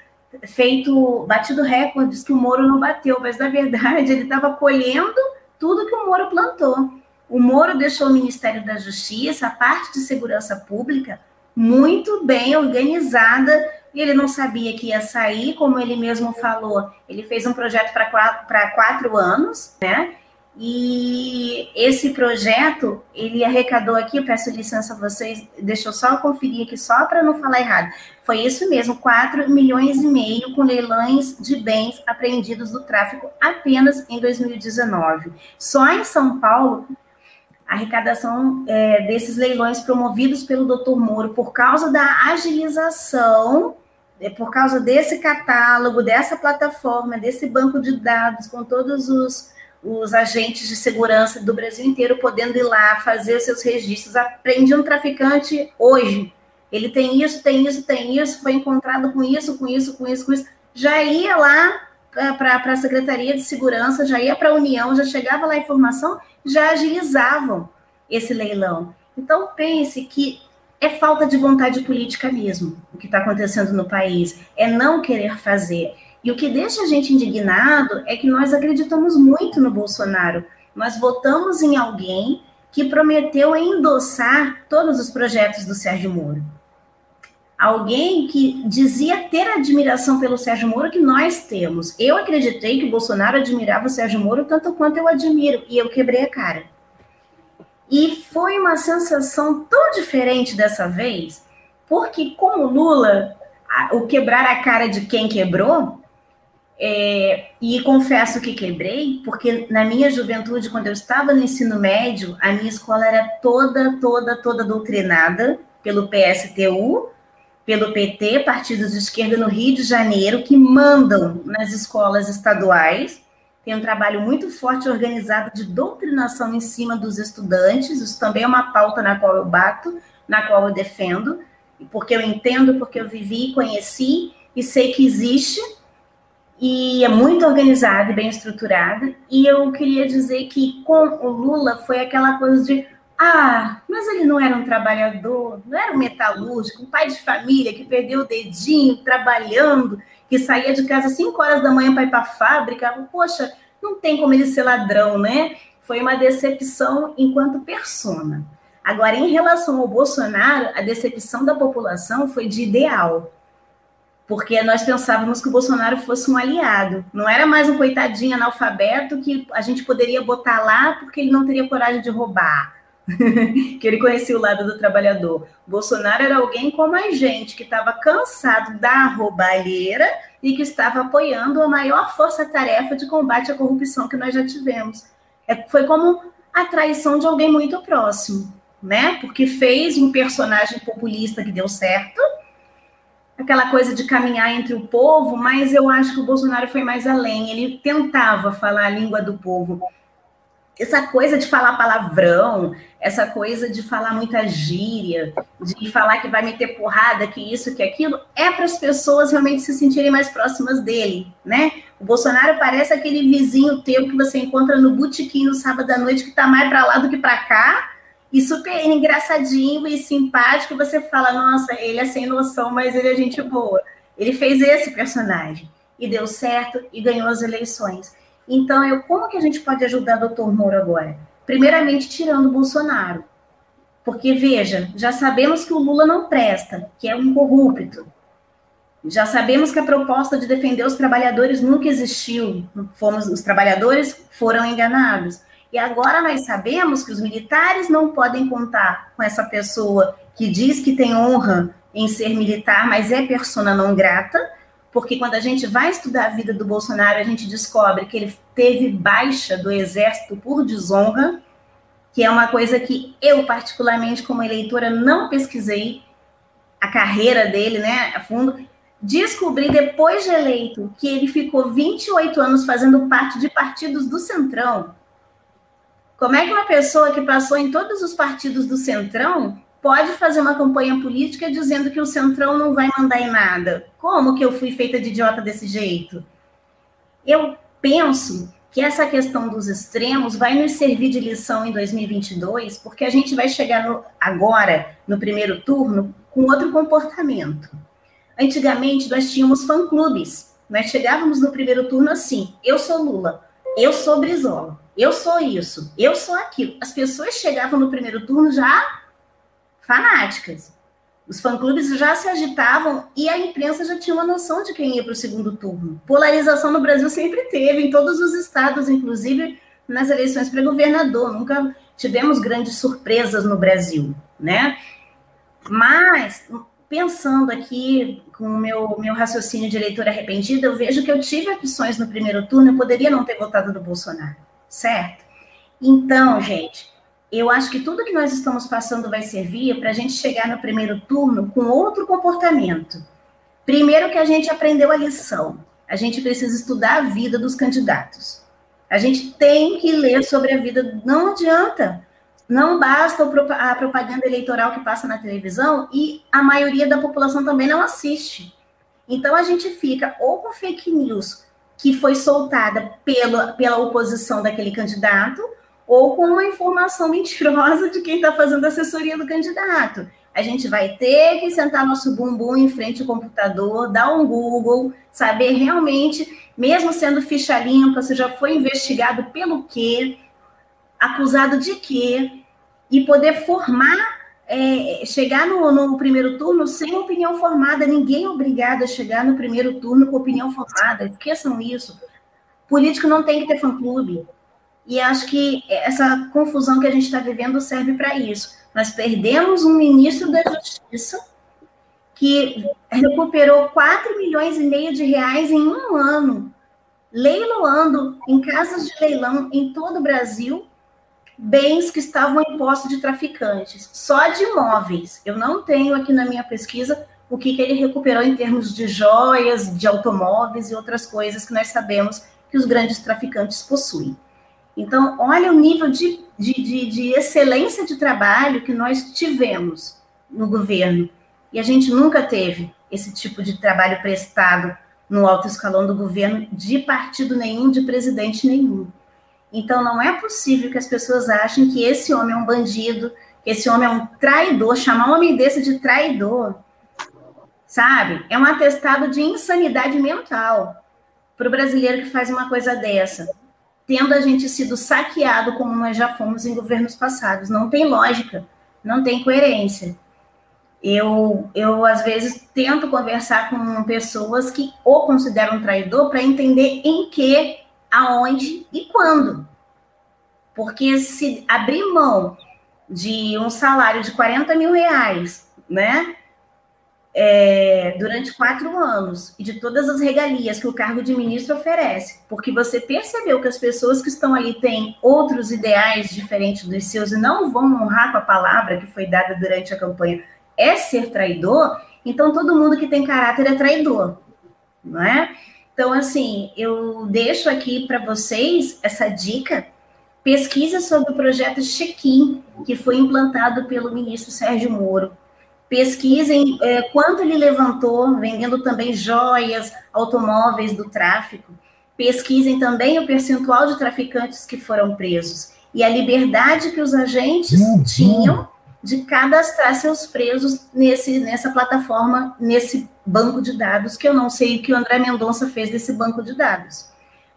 feito, batido recordes que o Moro não bateu, mas na verdade ele estava colhendo tudo que o Moro plantou. O Moro deixou o Ministério da Justiça, a parte de segurança pública, muito bem organizada ele não sabia que ia sair, como ele mesmo falou. Ele fez um projeto para quatro, quatro anos, né? E esse projeto, ele arrecadou aqui, eu peço licença a vocês, deixa eu só conferir aqui, só para não falar errado. Foi isso mesmo, 4 milhões e meio com leilões de bens apreendidos do tráfico apenas em 2019. Só em São Paulo, arrecadação é, desses leilões promovidos pelo Dr. Moro por causa da agilização, é, por causa desse catálogo, dessa plataforma, desse banco de dados com todos os, os agentes de segurança do Brasil inteiro podendo ir lá fazer os seus registros. Aprendi um traficante hoje. Ele tem isso, tem isso, tem isso, foi encontrado com isso, com isso, com isso, com isso. Já ia lá para a Secretaria de Segurança, já ia para a União, já chegava lá a informação, já agilizavam esse leilão. Então, pense que é falta de vontade política mesmo o que está acontecendo no país, é não querer fazer. E o que deixa a gente indignado é que nós acreditamos muito no Bolsonaro. Nós votamos em alguém que prometeu endossar todos os projetos do Sérgio Moro alguém que dizia ter admiração pelo Sérgio Moro que nós temos. Eu acreditei que o Bolsonaro admirava o Sérgio Moro tanto quanto eu admiro, e eu quebrei a cara. E foi uma sensação tão diferente dessa vez, porque como Lula, o quebrar a cara de quem quebrou, é, e confesso que quebrei, porque na minha juventude, quando eu estava no ensino médio, a minha escola era toda, toda, toda doutrinada pelo PSTU, pelo PT, partidos de esquerda no Rio de Janeiro, que mandam nas escolas estaduais. Tem um trabalho muito forte organizado de doutrinação em cima dos estudantes. Isso também é uma pauta na qual eu bato, na qual eu defendo, porque eu entendo, porque eu vivi, conheci e sei que existe e é muito organizada e bem estruturada. E eu queria dizer que com o Lula foi aquela coisa de ah, mas ele não era um trabalhador, não era um metalúrgico, um pai de família que perdeu o dedinho trabalhando, que saía de casa às 5 horas da manhã para ir para a fábrica. Poxa, não tem como ele ser ladrão, né? Foi uma decepção enquanto persona. Agora, em relação ao Bolsonaro, a decepção da população foi de ideal. Porque nós pensávamos que o Bolsonaro fosse um aliado. Não era mais um coitadinho analfabeto que a gente poderia botar lá porque ele não teria coragem de roubar que ele conhecia o lado do trabalhador. Bolsonaro era alguém como a gente, que estava cansado da roubalheira e que estava apoiando a maior força-tarefa de combate à corrupção que nós já tivemos. É, foi como a traição de alguém muito próximo, né? Porque fez um personagem populista que deu certo, aquela coisa de caminhar entre o povo, mas eu acho que o Bolsonaro foi mais além. Ele tentava falar a língua do povo essa coisa de falar palavrão, essa coisa de falar muita gíria, de falar que vai meter porrada, que isso, que aquilo, é para as pessoas realmente se sentirem mais próximas dele, né? O Bolsonaro parece aquele vizinho teu que você encontra no botequim no sábado à noite, que está mais para lá do que para cá, e super engraçadinho e simpático, você fala, nossa, ele é sem noção, mas ele é gente boa. Ele fez esse personagem, e deu certo, e ganhou as eleições. Então, eu, como que a gente pode ajudar o doutor Moro agora? Primeiramente, tirando o Bolsonaro. Porque, veja, já sabemos que o Lula não presta, que é um corrupto. Já sabemos que a proposta de defender os trabalhadores nunca existiu. Fomos, os trabalhadores foram enganados. E agora nós sabemos que os militares não podem contar com essa pessoa que diz que tem honra em ser militar, mas é persona não grata, porque quando a gente vai estudar a vida do Bolsonaro, a gente descobre que ele teve baixa do exército por desonra, que é uma coisa que eu, particularmente, como eleitora, não pesquisei a carreira dele, né, a fundo. Descobri depois de eleito que ele ficou 28 anos fazendo parte de partidos do Centrão. Como é que uma pessoa que passou em todos os partidos do Centrão pode fazer uma campanha política dizendo que o Centrão não vai mandar em nada. Como que eu fui feita de idiota desse jeito? Eu penso que essa questão dos extremos vai nos servir de lição em 2022, porque a gente vai chegar no, agora, no primeiro turno, com outro comportamento. Antigamente, nós tínhamos fã-clubes. Nós chegávamos no primeiro turno assim: eu sou Lula, eu sou Brizola, eu sou isso, eu sou aquilo. As pessoas chegavam no primeiro turno já fanáticas. Os fã-clubes já se agitavam e a imprensa já tinha uma noção de quem ia para o segundo turno. Polarização no Brasil sempre teve, em todos os estados, inclusive nas eleições para governador. Nunca tivemos grandes surpresas no Brasil, né? Mas, pensando aqui com o meu, meu raciocínio de eleitor arrependido, eu vejo que eu tive opções no primeiro turno, eu poderia não ter votado no Bolsonaro, certo? Então, gente, eu acho que tudo que nós estamos passando vai servir para a gente chegar no primeiro turno com outro comportamento. Primeiro que a gente aprendeu a lição. A gente precisa estudar a vida dos candidatos. A gente tem que ler sobre a vida. Não adianta. Não basta a propaganda eleitoral que passa na televisão e a maioria da população também não assiste. Então a gente fica ou com fake news que foi soltada pela, pela oposição daquele candidato, ou com uma informação mentirosa de quem está fazendo assessoria do candidato. A gente vai ter que sentar nosso bumbum em frente ao computador, dar um Google, saber realmente, mesmo sendo ficha limpa, se já foi investigado pelo quê, acusado de quê, e poder formar, é, chegar no, no primeiro turno sem opinião formada. Ninguém é obrigado a chegar no primeiro turno com opinião formada. Esqueçam isso. Político não tem que ter fã-clube. E acho que essa confusão que a gente está vivendo serve para isso. Nós perdemos um ministro da Justiça que recuperou 4 milhões e meio de reais em um ano, leiloando em casas de leilão em todo o Brasil bens que estavam em posse de traficantes, só de imóveis. Eu não tenho aqui na minha pesquisa o que, que ele recuperou em termos de joias, de automóveis e outras coisas que nós sabemos que os grandes traficantes possuem. Então, olha o nível de, de, de, de excelência de trabalho que nós tivemos no governo. E a gente nunca teve esse tipo de trabalho prestado no alto escalão do governo de partido nenhum, de presidente nenhum. Então, não é possível que as pessoas achem que esse homem é um bandido, que esse homem é um traidor, chamar um homem desse de traidor, sabe? É um atestado de insanidade mental para o brasileiro que faz uma coisa dessa tendo a gente sido saqueado como nós já fomos em governos passados. Não tem lógica, não tem coerência. Eu, eu às vezes, tento conversar com pessoas que o consideram traidor para entender em que, aonde e quando. Porque se abrir mão de um salário de 40 mil reais, né? É, durante quatro anos e de todas as regalias que o cargo de ministro oferece, porque você percebeu que as pessoas que estão ali têm outros ideais diferentes dos seus e não vão honrar com a palavra que foi dada durante a campanha, é ser traidor, então todo mundo que tem caráter é traidor, não é? Então, assim, eu deixo aqui para vocês essa dica. Pesquisa sobre o projeto Check-in, que foi implantado pelo ministro Sérgio Moro pesquisem é, quanto ele levantou, vendendo também joias, automóveis do tráfico. Pesquisem também o percentual de traficantes que foram presos e a liberdade que os agentes uhum. tinham de cadastrar seus presos nesse, nessa plataforma, nesse banco de dados, que eu não sei o que o André Mendonça fez desse banco de dados.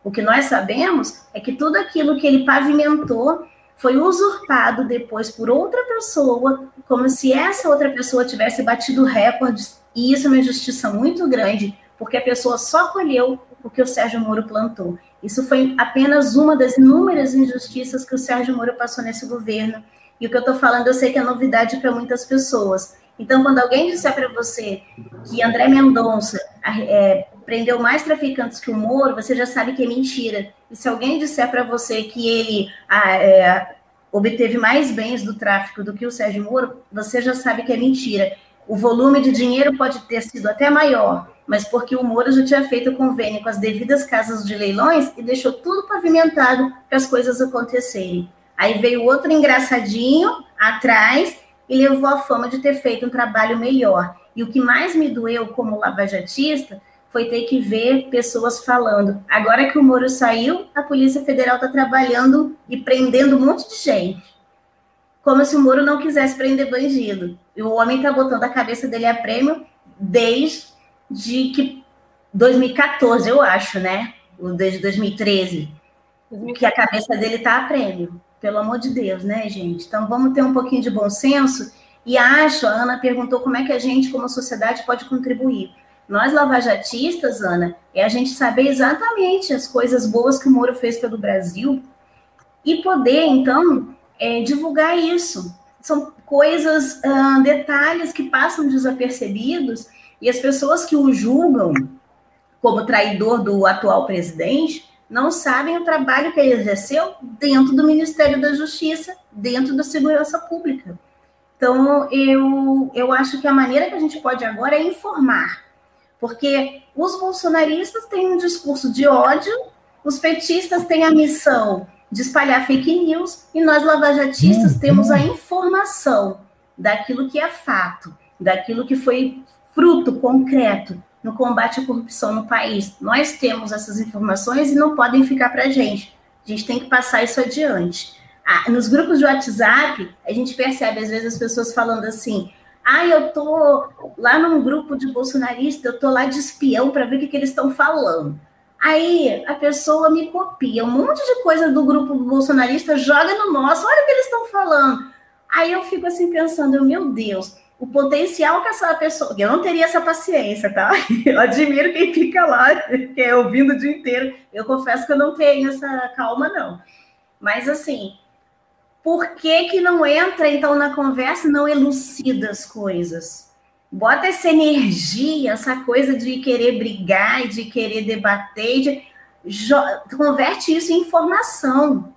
O que nós sabemos é que tudo aquilo que ele pavimentou foi usurpado depois por outra pessoa, como se essa outra pessoa tivesse batido recordes, e isso é uma justiça muito grande, porque a pessoa só colheu o que o Sérgio Moro plantou. Isso foi apenas uma das inúmeras injustiças que o Sérgio Moro passou nesse governo. E o que eu estou falando, eu sei que é novidade para muitas pessoas. Então, quando alguém disser para você que André Mendonça é, prendeu mais traficantes que o Moro, você já sabe que é mentira. E se alguém disser para você que ele é, obteve mais bens do tráfico do que o Sérgio Moro, você já sabe que é mentira. O volume de dinheiro pode ter sido até maior, mas porque o Moro já tinha feito convênio com as devidas casas de leilões e deixou tudo pavimentado para as coisas acontecerem. Aí veio outro engraçadinho atrás e levou a fama de ter feito um trabalho melhor. E o que mais me doeu como lavajatista foi ter que ver pessoas falando. Agora que o Moro saiu, a Polícia Federal está trabalhando e prendendo um monte de gente. Como se o Moro não quisesse prender bandido. E o homem está botando a cabeça dele a prêmio desde que 2014, eu acho, né? Desde 2013. Que a cabeça dele está a prêmio. Pelo amor de Deus, né, gente? Então vamos ter um pouquinho de bom senso. E acho, a Ana perguntou como é que a gente, como sociedade, pode contribuir. Nós, lavajatistas, Ana, é a gente saber exatamente as coisas boas que o Moro fez pelo Brasil e poder, então, é, divulgar isso. São coisas, uh, detalhes que passam desapercebidos e as pessoas que o julgam como traidor do atual presidente não sabem o trabalho que ele exerceu dentro do Ministério da Justiça, dentro da segurança pública. Então, eu, eu acho que a maneira que a gente pode agora é informar, porque os bolsonaristas têm um discurso de ódio, os petistas têm a missão de espalhar fake news, e nós lavajatistas temos a informação daquilo que é fato, daquilo que foi fruto concreto no combate à corrupção no país. Nós temos essas informações e não podem ficar para a gente. A gente tem que passar isso adiante. Ah, nos grupos de WhatsApp, a gente percebe às vezes as pessoas falando assim: ah, eu tô lá num grupo de bolsonarista, eu tô lá de espião para ver o que, que eles estão falando. Aí a pessoa me copia um monte de coisa do grupo bolsonarista, joga no nosso, olha o que eles estão falando. Aí eu fico assim pensando, meu Deus, o potencial que essa pessoa. Eu não teria essa paciência, tá? Eu admiro quem fica lá, que é ouvindo o dia inteiro. Eu confesso que eu não tenho essa calma, não. Mas assim, por que, que não entra então na conversa e não elucida as coisas? Bota essa energia, essa coisa de querer brigar de querer debater, de... converte isso em informação,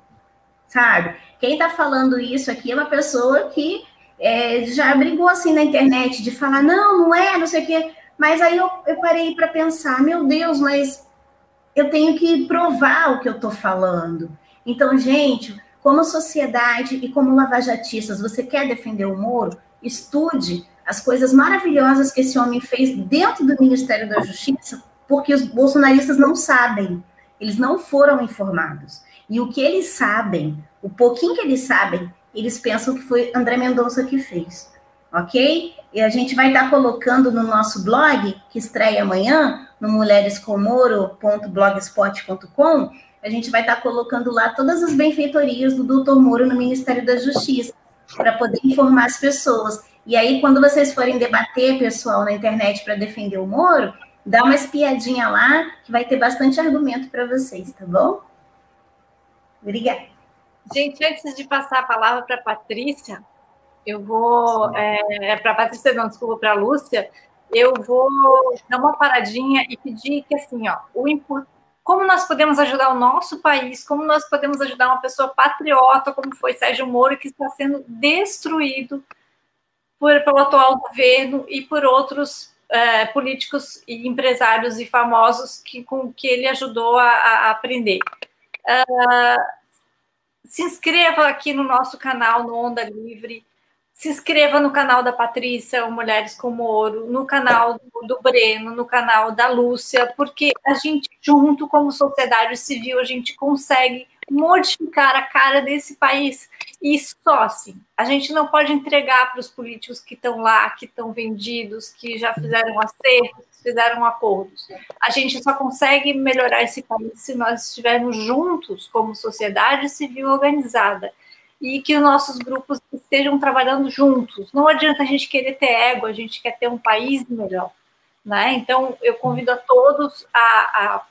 sabe? Quem está falando isso aqui é uma pessoa que é, já brigou assim na internet de falar, não, não é, não sei o quê. Mas aí eu, eu parei para pensar, meu Deus, mas eu tenho que provar o que eu estou falando. Então, gente, como sociedade e como lavajatistas, você quer defender o Moro? Estude as coisas maravilhosas que esse homem fez dentro do Ministério da Justiça, porque os bolsonaristas não sabem, eles não foram informados. E o que eles sabem, o pouquinho que eles sabem, eles pensam que foi André Mendonça que fez, ok? E a gente vai estar colocando no nosso blog, que estreia amanhã, no mulherescomoro.blogspot.com, a gente vai estar colocando lá todas as benfeitorias do doutor Moro no Ministério da Justiça, para poder informar as pessoas. E aí, quando vocês forem debater, pessoal, na internet para defender o Moro, dá uma espiadinha lá, que vai ter bastante argumento para vocês, tá bom? Obrigada. Gente, antes de passar a palavra para a Patrícia, eu vou. É, é para a Patrícia, não, desculpa, para a Lúcia, eu vou dar uma paradinha e pedir que, assim, ó, o como nós podemos ajudar o nosso país, como nós podemos ajudar uma pessoa patriota, como foi Sérgio Moro, que está sendo destruído por, pelo atual governo e por outros é, políticos e empresários e famosos que, com que ele ajudou a, a aprender. Uh, se inscreva aqui no nosso canal, no Onda Livre. Se inscreva no canal da Patrícia, Mulheres com Ouro, no canal do, do Breno, no canal da Lúcia, porque a gente, junto como sociedade civil, a gente consegue modificar a cara desse país. E só assim. A gente não pode entregar para os políticos que estão lá, que estão vendidos, que já fizeram acertos, fizeram acordos. A gente só consegue melhorar esse país se nós estivermos juntos como sociedade civil organizada e que os nossos grupos estejam trabalhando juntos. Não adianta a gente querer ter ego, a gente quer ter um país melhor. Né? Então, eu convido a todos a, a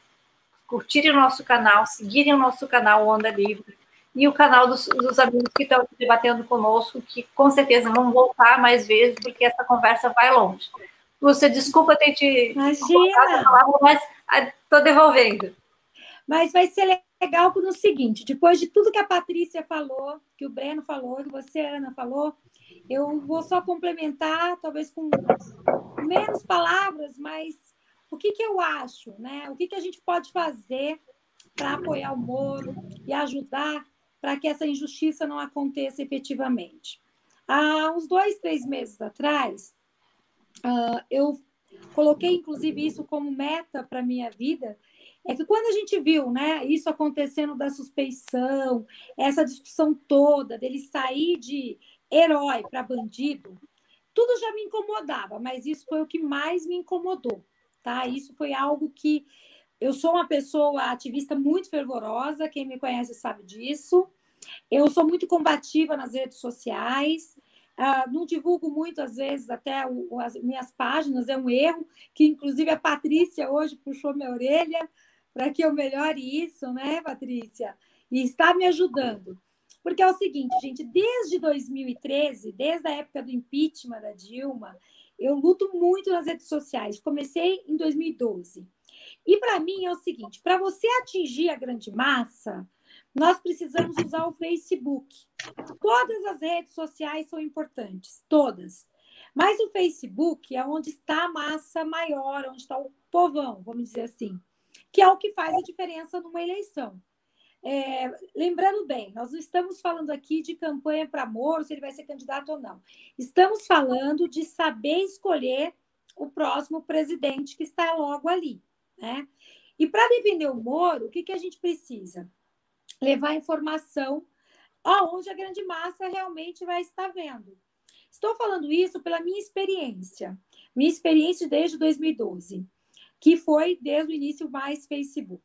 curtirem o nosso canal, seguirem o nosso canal Onda Livre e o canal dos, dos amigos que estão debatendo conosco, que com certeza vão voltar mais vezes, porque essa conversa vai longe. Lúcia, desculpa ter te Imagina. Palavra, mas estou devolvendo. Mas vai ser legal no seguinte: depois de tudo que a Patrícia falou, que o Breno falou, que você, Ana, falou, eu vou só complementar, talvez com menos palavras, mas o que, que eu acho, né? O que, que a gente pode fazer para apoiar o Moro e ajudar para que essa injustiça não aconteça efetivamente. Há uns dois, três meses atrás, uh, eu coloquei, inclusive, isso como meta para minha vida, é que quando a gente viu né, isso acontecendo da suspeição, essa discussão toda dele sair de herói para bandido, tudo já me incomodava, mas isso foi o que mais me incomodou, tá? Isso foi algo que eu sou uma pessoa ativista muito fervorosa, quem me conhece sabe disso. Eu sou muito combativa nas redes sociais. Uh, não divulgo muito, às vezes, até o, as minhas páginas, é um erro, que inclusive a Patrícia hoje puxou minha orelha para que eu melhore isso, né, Patrícia? E está me ajudando. Porque é o seguinte, gente, desde 2013, desde a época do impeachment da Dilma, eu luto muito nas redes sociais. Comecei em 2012. E para mim é o seguinte: para você atingir a grande massa, nós precisamos usar o Facebook. Todas as redes sociais são importantes, todas. Mas o Facebook é onde está a massa maior, onde está o povão, vamos dizer assim, que é o que faz a diferença numa eleição. É, lembrando bem, nós não estamos falando aqui de campanha para amor, se ele vai ser candidato ou não. Estamos falando de saber escolher o próximo presidente que está logo ali. Né? E para defender o Moro, o que, que a gente precisa? Levar informação aonde a grande massa realmente vai estar vendo. Estou falando isso pela minha experiência, minha experiência desde 2012, que foi desde o início mais Facebook.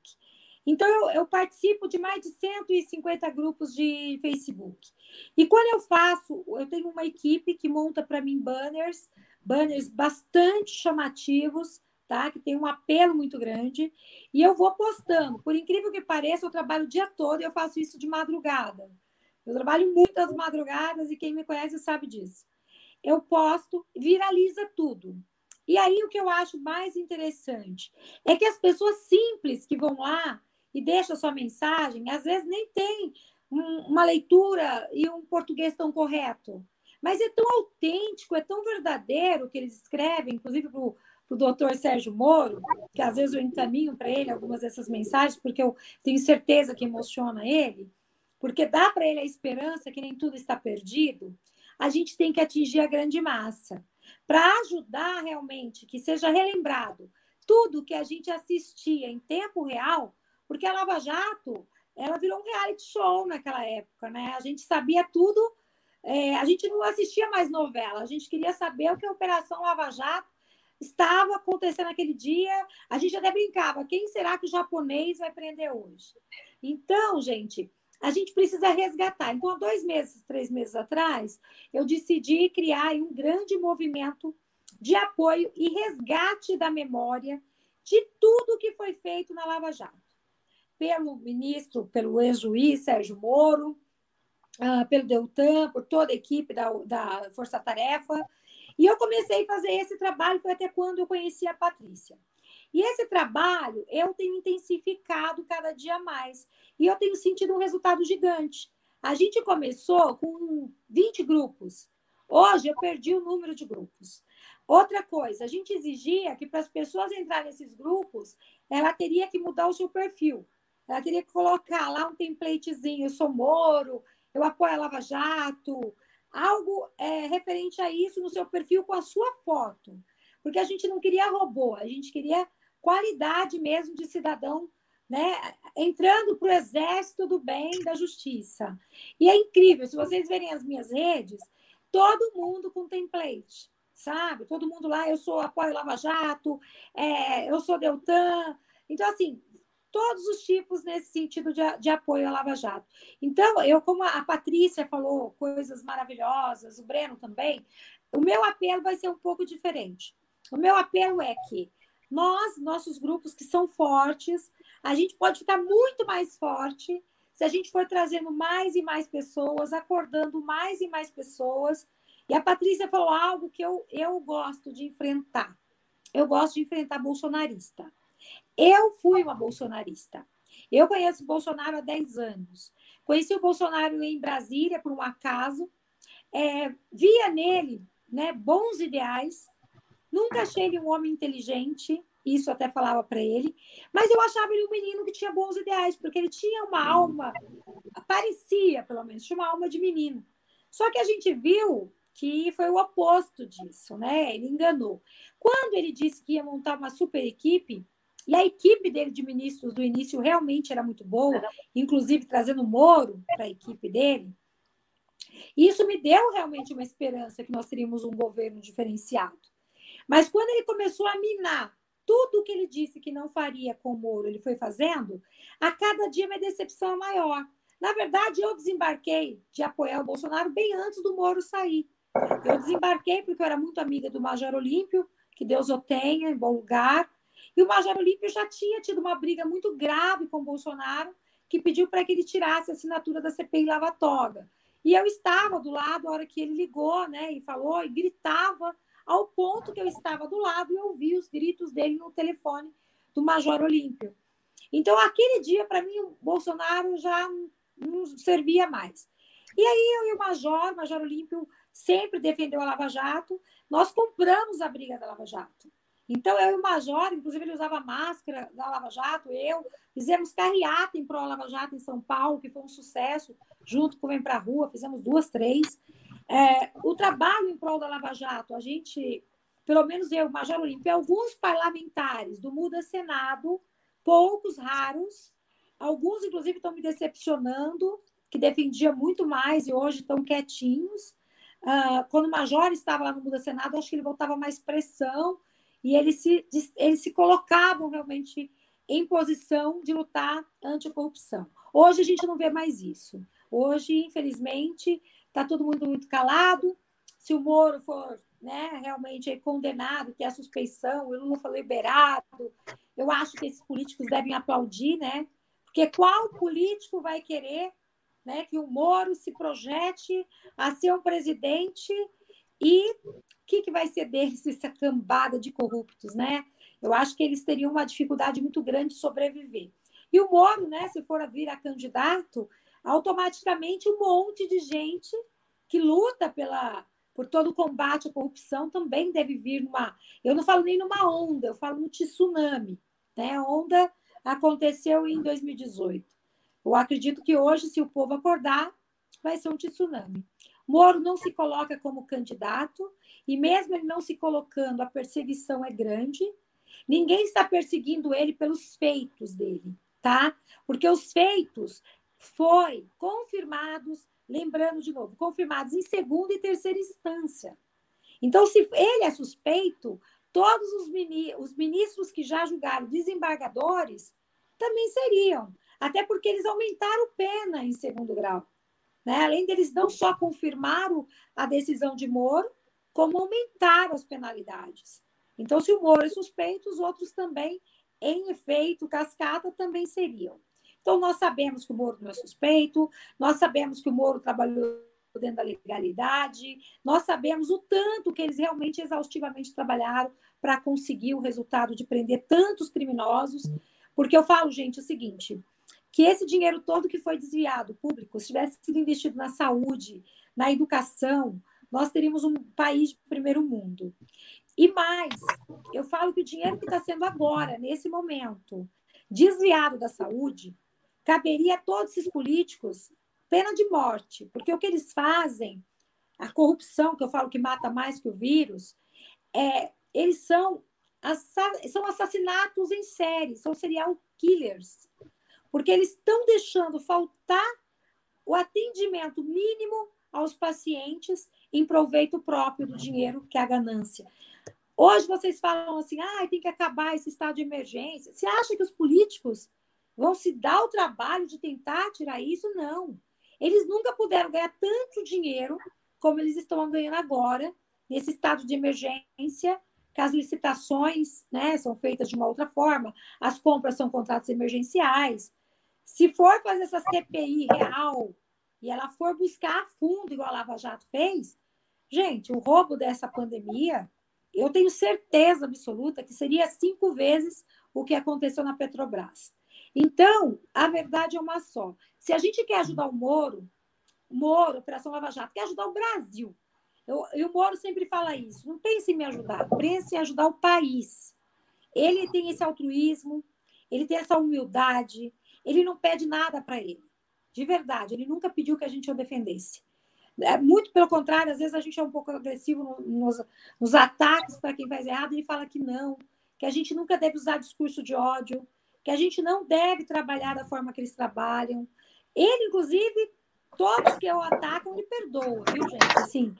Então, eu, eu, participo de mais de 150 grupos de Facebook. E quando eu faço, eu tenho uma equipe que monta para mim banners, banners bastante chamativos, tá? Que tem um apelo muito grande. E eu vou postando. Por incrível que pareça, eu trabalho o dia todo e eu faço isso de madrugada. Eu trabalho muitas madrugadas e quem me conhece sabe disso. Eu posto, viraliza tudo. E aí o que eu acho mais interessante é que as pessoas simples que vão lá e deixam sua mensagem, às vezes nem tem um, uma leitura e um português tão correto. Mas é tão autêntico, é tão verdadeiro que eles escrevem, inclusive para o doutor Sérgio Moro, que às vezes eu encaminho para ele algumas dessas mensagens, porque eu tenho certeza que emociona ele, porque dá para ele a esperança que nem tudo está perdido, a gente tem que atingir a grande massa. Para ajudar realmente que seja relembrado tudo que a gente assistia em tempo real, porque a Lava Jato ela virou um reality show naquela época, né? A gente sabia tudo, é, a gente não assistia mais novela, a gente queria saber o que a Operação Lava Jato estava acontecendo naquele dia. A gente até brincava: quem será que o japonês vai prender hoje? Então, gente, a gente precisa resgatar. Então, há dois meses, três meses atrás, eu decidi criar um grande movimento de apoio e resgate da memória de tudo que foi feito na Lava Jato. Pelo ministro, pelo ex-juiz Sérgio Moro, uh, pelo Deltan, por toda a equipe da, da Força Tarefa, e eu comecei a fazer esse trabalho, foi até quando eu conheci a Patrícia. E esse trabalho eu tenho intensificado cada dia mais. E eu tenho sentido um resultado gigante. A gente começou com 20 grupos. Hoje eu perdi o número de grupos. Outra coisa, a gente exigia que para as pessoas entrarem nesses grupos, ela teria que mudar o seu perfil. Ela teria que colocar lá um templatezinho, eu sou Moro, eu apoio a Lava Jato, algo é, referente a isso no seu perfil com a sua foto. Porque a gente não queria robô, a gente queria qualidade mesmo de cidadão, né? Entrando para o exército do bem da justiça. E é incrível, se vocês verem as minhas redes, todo mundo com template, sabe? Todo mundo lá, eu sou apoio Lava Jato, é, eu sou Deltan. Então, assim, todos os tipos nesse sentido de, de, apoio à Lava Jato. Então, eu, como a Patrícia falou coisas maravilhosas, o Breno também, o meu apelo vai ser um pouco diferente. O meu apelo é que nós, nossos grupos que são fortes, a gente pode ficar muito mais forte se a gente for trazendo mais e mais pessoas, acordando mais e mais pessoas. E a Patrícia falou algo que eu, eu gosto de enfrentar. Eu gosto de enfrentar bolsonarista. Eu fui uma bolsonarista. Eu conheço o Bolsonaro há 10 anos. Conheci o Bolsonaro em Brasília, por um acaso. É, via nele né, bons ideais. Nunca achei ele um homem inteligente. Isso até falava para ele. Mas eu achava ele um menino que tinha bons ideais, porque ele tinha uma alma, parecia, pelo menos, tinha uma alma de menino. Só que a gente viu que foi o oposto disso, né? Ele enganou. Quando ele disse que ia montar uma super equipe, e a equipe dele de ministros do início realmente era muito boa, inclusive trazendo Moro para a equipe dele, isso me deu realmente uma esperança que nós teríamos um governo diferenciado. Mas quando ele começou a minar tudo o que ele disse que não faria com o Moro, ele foi fazendo, a cada dia minha decepção é maior. Na verdade, eu desembarquei de apoiar o Bolsonaro bem antes do Moro sair. Eu desembarquei porque eu era muito amiga do Major Olímpio, que Deus o tenha em bom lugar. E o Major Olímpio já tinha tido uma briga muito grave com o Bolsonaro, que pediu para que ele tirasse a assinatura da CPI Lava Toga. E eu estava do lado a hora que ele ligou, né, e falou e gritava ao ponto que eu estava do lado e ouvi os gritos dele no telefone do Major Olímpio. Então, aquele dia, para mim, o Bolsonaro já não servia mais. E aí, eu e o Major, o Major Olímpio, sempre defendeu a Lava Jato. Nós compramos a briga da Lava Jato. Então, eu e o Major, inclusive ele usava máscara da Lava Jato, eu, fizemos carreata em pró Lava Jato em São Paulo, que foi um sucesso, junto com o Vem Pra Rua, fizemos duas, três. É, o trabalho em prol da Lava Jato, a gente, pelo menos eu, Major Olímpio, alguns parlamentares do Muda Senado, poucos, raros, alguns, inclusive, estão me decepcionando, que defendia muito mais e hoje estão quietinhos. Uh, quando o Major estava lá no Muda Senado, acho que ele voltava mais pressão e eles se, eles se colocavam realmente em posição de lutar anti-corrupção. Hoje a gente não vê mais isso. Hoje, infelizmente, está todo mundo muito calado. Se o Moro for né, realmente condenado, que é a suspeição, o Lula foi liberado, eu acho que esses políticos devem aplaudir, né? Porque qual político vai querer né, que o Moro se projete a ser um presidente e o que, que vai ser deles, essa cambada de corruptos, né? Eu acho que eles teriam uma dificuldade muito grande de sobreviver. E o Moro, né, se for vir a candidato, automaticamente um monte de gente que luta pela, por todo o combate à corrupção também deve vir numa. Eu não falo nem numa onda, eu falo no tsunami. Né? A onda aconteceu em 2018. Eu acredito que hoje, se o povo acordar, vai ser um tsunami. Moro não se coloca como candidato, e mesmo ele não se colocando, a perseguição é grande. Ninguém está perseguindo ele pelos feitos dele, tá? Porque os feitos foi confirmados, lembrando de novo, confirmados em segunda e terceira instância. Então, se ele é suspeito, todos os, os ministros que já julgaram desembargadores também seriam, até porque eles aumentaram pena em segundo grau. Né? Além deles não só confirmaram a decisão de Moro, como aumentaram as penalidades. Então, se o Moro é suspeito, os outros também, em efeito, cascata, também seriam. Então, nós sabemos que o Moro não é suspeito, nós sabemos que o Moro trabalhou dentro da legalidade, nós sabemos o tanto que eles realmente exaustivamente trabalharam para conseguir o resultado de prender tantos criminosos, porque eu falo, gente, o seguinte, que esse dinheiro todo que foi desviado público, se tivesse sido investido na saúde, na educação, nós teríamos um país de primeiro mundo. E mais, eu falo que o dinheiro que está sendo agora, nesse momento, desviado da saúde, caberia a todos esses políticos pena de morte, porque o que eles fazem, a corrupção, que eu falo que mata mais que o vírus, é, eles são, são assassinatos em série, são serial killers, porque eles estão deixando faltar o atendimento mínimo aos pacientes em proveito próprio do dinheiro, que é a ganância. Hoje vocês falam assim, ah, tem que acabar esse estado de emergência. Você acha que os políticos vão se dar o trabalho de tentar tirar isso? Não. Eles nunca puderam ganhar tanto dinheiro como eles estão ganhando agora, nesse estado de emergência, que as licitações né, são feitas de uma outra forma, as compras são contratos emergenciais. Se for fazer essa CPI real e ela for buscar a fundo, igual a Lava Jato fez, gente, o roubo dessa pandemia, eu tenho certeza absoluta que seria cinco vezes o que aconteceu na Petrobras. Então, a verdade é uma só. Se a gente quer ajudar o Moro, Moro, Operação Lava Jato, quer ajudar o Brasil. Eu, e o Moro sempre fala isso. Não pense em me ajudar, pense em ajudar o país. Ele tem esse altruísmo, ele tem essa humildade, ele não pede nada para ele. De verdade, ele nunca pediu que a gente o defendesse. É, muito pelo contrário, às vezes a gente é um pouco agressivo nos, nos ataques para quem faz errado, ele fala que não, que a gente nunca deve usar discurso de ódio, que a gente não deve trabalhar da forma que eles trabalham. Ele, inclusive, todos que o atacam, ele perdoa, viu, gente? Assim,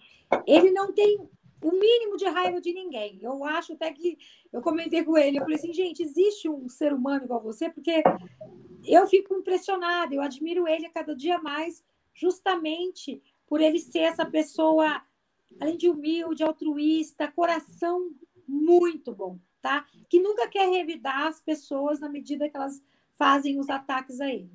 ele não tem o mínimo de raiva de ninguém. Eu acho até que eu comentei com ele, eu falei assim, gente, existe um ser humano igual você, porque eu fico impressionada, eu admiro ele a cada dia mais, justamente por ele ser essa pessoa, além de humilde, altruísta, coração muito bom, tá? Que nunca quer revidar as pessoas na medida que elas fazem os ataques a ele.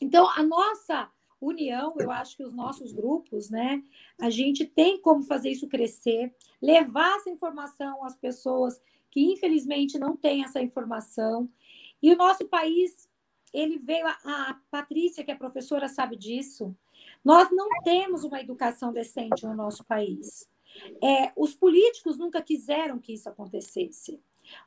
Então, a nossa união, eu acho que os nossos grupos, né, a gente tem como fazer isso crescer, levar essa informação às pessoas que infelizmente não têm essa informação. E o nosso país, ele veio a, a Patrícia, que é professora, sabe disso. Nós não temos uma educação decente no nosso país. É, os políticos nunca quiseram que isso acontecesse.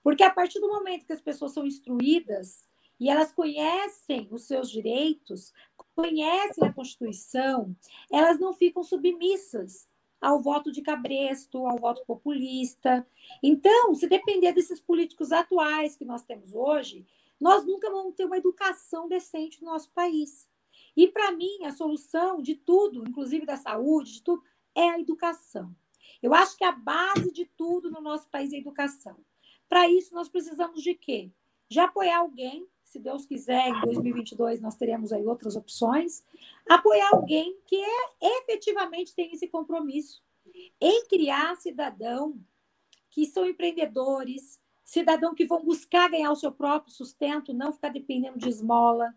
Porque a partir do momento que as pessoas são instruídas e elas conhecem os seus direitos, conhecem a Constituição, elas não ficam submissas ao voto de cabresto, ao voto populista. Então, se depender desses políticos atuais que nós temos hoje, nós nunca vamos ter uma educação decente no nosso país. E, para mim, a solução de tudo, inclusive da saúde, de tudo, é a educação. Eu acho que a base de tudo no nosso país é a educação. Para isso, nós precisamos de quê? De apoiar alguém se Deus quiser, em 2022 nós teremos aí outras opções, apoiar alguém que é, efetivamente tem esse compromisso em criar cidadão que são empreendedores, cidadão que vão buscar ganhar o seu próprio sustento, não ficar dependendo de esmola,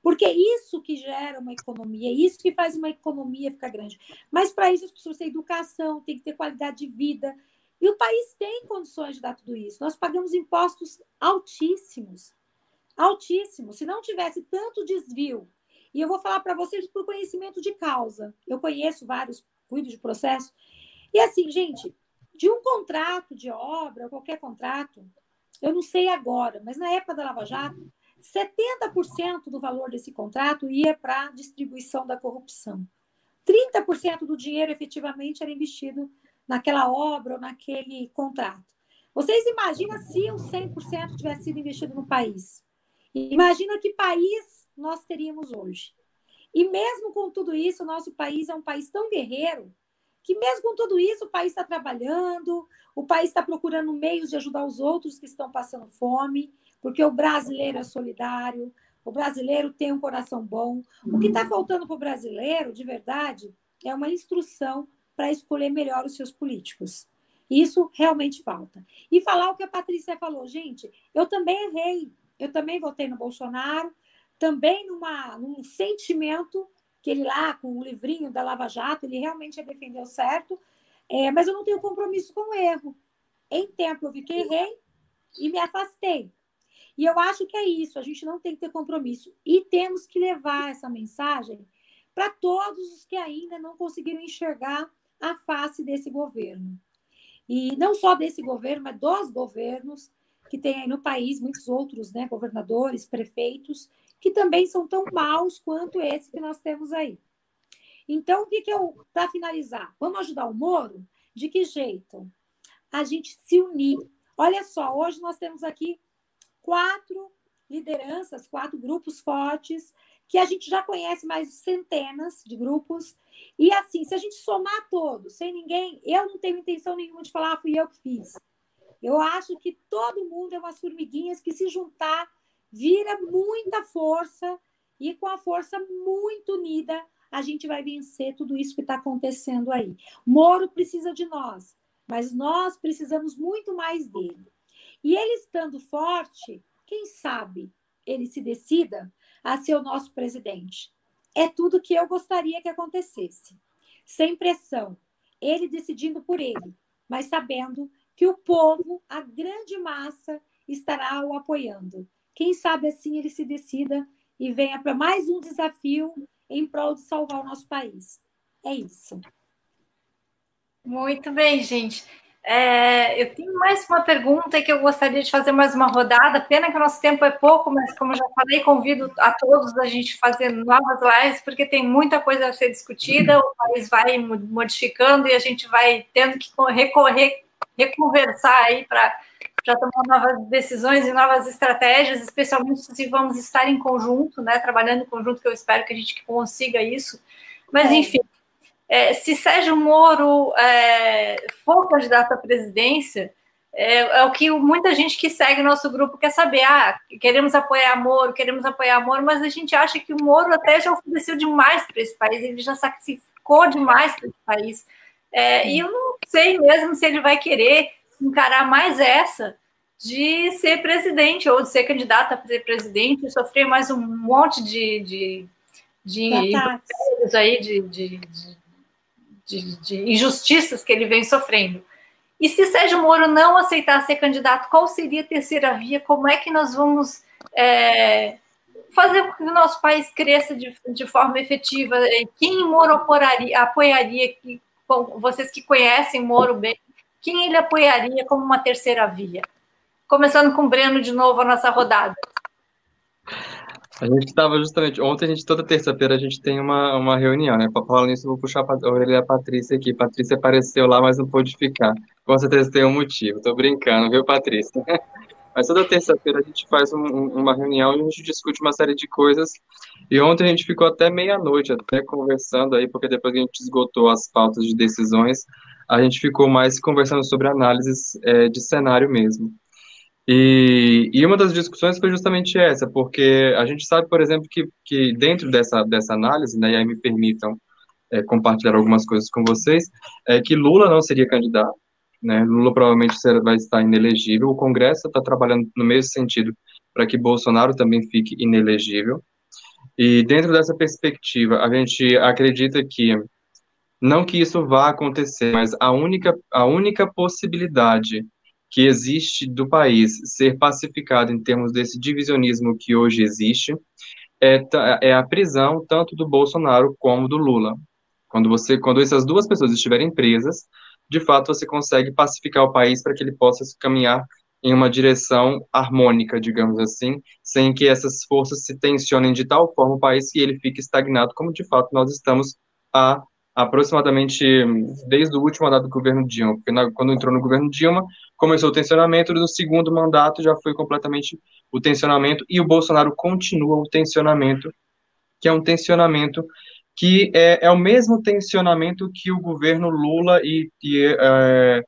porque é isso que gera uma economia, é isso que faz uma economia ficar grande. Mas para isso as pessoas têm educação, têm que ter qualidade de vida. E o país tem condições de dar tudo isso. Nós pagamos impostos altíssimos altíssimo. Se não tivesse tanto desvio, e eu vou falar para vocês por conhecimento de causa. Eu conheço vários, cuido de processo. E assim, gente, de um contrato de obra, qualquer contrato, eu não sei agora, mas na época da Lava Jato, 70% do valor desse contrato ia para a distribuição da corrupção. 30% do dinheiro efetivamente era investido naquela obra ou naquele contrato. Vocês imaginam se o 100% tivesse sido investido no país? Imagina que país nós teríamos hoje. E mesmo com tudo isso, o nosso país é um país tão guerreiro que mesmo com tudo isso, o país está trabalhando, o país está procurando meios de ajudar os outros que estão passando fome, porque o brasileiro é solidário, o brasileiro tem um coração bom. O que está faltando para o brasileiro, de verdade, é uma instrução para escolher melhor os seus políticos. Isso realmente falta. E falar o que a Patrícia falou, gente, eu também errei. Eu também votei no Bolsonaro, também numa, num sentimento que ele lá, com o livrinho da Lava Jato, ele realmente defendeu certo, é, mas eu não tenho compromisso com o erro. Em tempo eu vi que errei e me afastei. E eu acho que é isso, a gente não tem que ter compromisso. E temos que levar essa mensagem para todos os que ainda não conseguiram enxergar a face desse governo. E não só desse governo, mas dos governos que tem aí no país muitos outros né, governadores, prefeitos, que também são tão maus quanto esse que nós temos aí. Então, o que, que eu, para finalizar, vamos ajudar o Moro? De que jeito? A gente se unir. Olha só, hoje nós temos aqui quatro lideranças, quatro grupos fortes, que a gente já conhece mais centenas de grupos. E assim, se a gente somar todos, sem ninguém, eu não tenho intenção nenhuma de falar, ah, fui eu que fiz. Eu acho que todo mundo é umas formiguinhas que se juntar vira muita força e com a força muito unida a gente vai vencer tudo isso que está acontecendo aí. Moro precisa de nós, mas nós precisamos muito mais dele. E ele estando forte, quem sabe ele se decida a ser o nosso presidente. É tudo que eu gostaria que acontecesse. Sem pressão, ele decidindo por ele, mas sabendo que o povo, a grande massa, estará o apoiando. Quem sabe assim ele se decida e venha para mais um desafio em prol de salvar o nosso país. É isso. Muito bem, gente. É, eu tenho mais uma pergunta que eu gostaria de fazer mais uma rodada. Pena que o nosso tempo é pouco, mas como já falei, convido a todos a gente fazer novas lives, porque tem muita coisa a ser discutida, o país vai modificando e a gente vai tendo que recorrer, reconversar aí para tomar novas decisões e novas estratégias, especialmente se vamos estar em conjunto, né, trabalhando em conjunto, que eu espero que a gente consiga isso. Mas, é. enfim, é, se Sérgio Moro é, for candidato à presidência, é, é, o que muita gente que segue nosso grupo quer saber. Ah, queremos apoiar Moro, queremos apoiar Moro, mas a gente acha que o Moro até já ofereceu demais para esse país, ele já sacrificou demais para esse país. É, e eu não sei mesmo se ele vai querer encarar mais essa de ser presidente ou de ser candidato a ser presidente, sofrer mais um monte de, de, de, aí de, de, de de, de injustiças que ele vem sofrendo. E se Sérgio Moro não aceitar ser candidato, qual seria a terceira via? Como é que nós vamos é, fazer com que o nosso país cresça de, de forma efetiva? Quem Moro apoiaria, apoiaria que, vocês que conhecem Moro bem, quem ele apoiaria como uma terceira via? Começando com o Breno de novo a nossa rodada. A gente estava justamente. Ontem, a gente, toda terça-feira, a gente tem uma, uma reunião, né? Falando nisso, eu vou puxar a orelha da Patrícia aqui. Patrícia apareceu lá, mas não pôde ficar. Com certeza tem um motivo. Tô brincando, viu, Patrícia? Mas toda terça-feira a gente faz um, uma reunião e a gente discute uma série de coisas. E ontem a gente ficou até meia-noite, até conversando aí, porque depois que a gente esgotou as pautas de decisões, a gente ficou mais conversando sobre análises é, de cenário mesmo. E, e uma das discussões foi justamente essa, porque a gente sabe, por exemplo, que, que dentro dessa, dessa análise, né, e aí me permitam é, compartilhar algumas coisas com vocês, é que Lula não seria candidato, né, Lula provavelmente vai estar inelegível, o Congresso está trabalhando no mesmo sentido para que Bolsonaro também fique inelegível, e dentro dessa perspectiva, a gente acredita que, não que isso vá acontecer, mas a única, a única possibilidade que existe do país ser pacificado em termos desse divisionismo que hoje existe é, é a prisão tanto do Bolsonaro como do Lula. Quando você, quando essas duas pessoas estiverem presas, de fato você consegue pacificar o país para que ele possa caminhar em uma direção harmônica, digamos assim, sem que essas forças se tensionem de tal forma o país que ele fique estagnado, como de fato nós estamos há aproximadamente desde o último mandato do governo Dilma, porque na, quando entrou no governo Dilma, começou o tensionamento, no segundo mandato já foi completamente o tensionamento, e o Bolsonaro continua o tensionamento, que é um tensionamento que é, é o mesmo tensionamento que o governo Lula e, e é,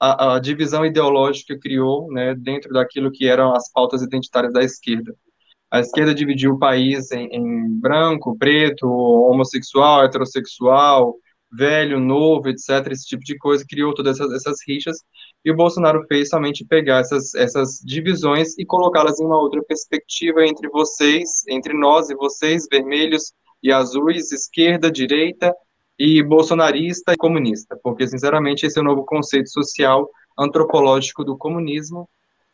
a, a, divisão ideológica criou né, dentro daquilo que eram as pautas identitárias da esquerda. A esquerda dividiu o país em, em branco, preto, homossexual, heterossexual, velho, novo, etc., esse tipo de coisa, criou todas essas, essas rixas, e o Bolsonaro fez somente pegar essas, essas divisões e colocá-las em uma outra perspectiva entre vocês, entre nós e vocês, vermelhos e azuis, esquerda, direita, e bolsonarista e comunista, porque, sinceramente, esse é o novo conceito social antropológico do comunismo.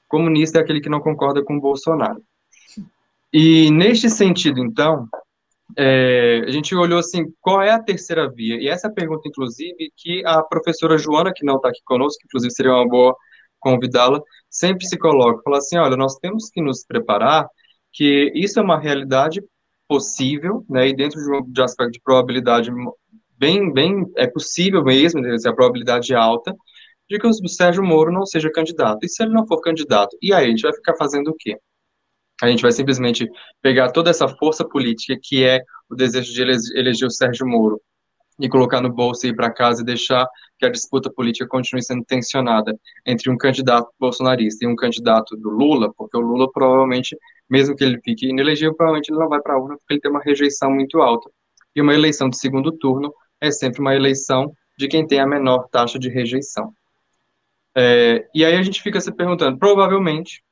Comunista é aquele que não concorda com Bolsonaro. E neste sentido, então, é, a gente olhou assim, qual é a terceira via? E essa pergunta, inclusive, que a professora Joana, que não está aqui conosco, inclusive seria uma boa convidá-la, sempre se coloca, fala assim, olha, nós temos que nos preparar que isso é uma realidade possível, né, e dentro de um de aspecto de probabilidade bem, bem, é possível mesmo, né, a probabilidade é alta, de que o Sérgio Moro não seja candidato. E se ele não for candidato, e aí, a gente vai ficar fazendo o quê? A gente vai simplesmente pegar toda essa força política que é o desejo de eleger o Sérgio Moro e colocar no bolso e ir para casa e deixar que a disputa política continue sendo tensionada entre um candidato bolsonarista e um candidato do Lula, porque o Lula provavelmente, mesmo que ele fique inelegível, provavelmente ele não vai para a urna porque ele tem uma rejeição muito alta. E uma eleição de segundo turno é sempre uma eleição de quem tem a menor taxa de rejeição. É, e aí a gente fica se perguntando, provavelmente,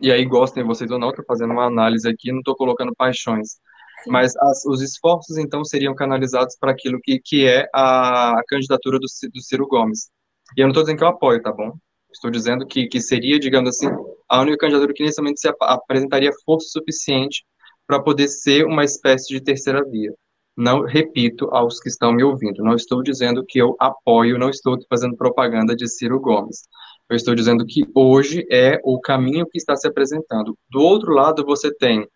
e aí gostem vocês ou não, estou fazendo uma análise aqui, não estou colocando paixões. Sim. Mas as, os esforços, então, seriam canalizados para aquilo que, que é a, a candidatura do, do Ciro Gomes. E eu não estou dizendo que eu apoio, tá bom? Estou dizendo que, que seria, digamos assim, a única candidatura que nesse momento se apresentaria força suficiente para poder ser uma espécie de terceira via. Não repito aos que estão me ouvindo, não estou dizendo que eu apoio, não estou fazendo propaganda de Ciro Gomes. Eu estou dizendo que hoje é o caminho que está se apresentando. Do outro lado, você tem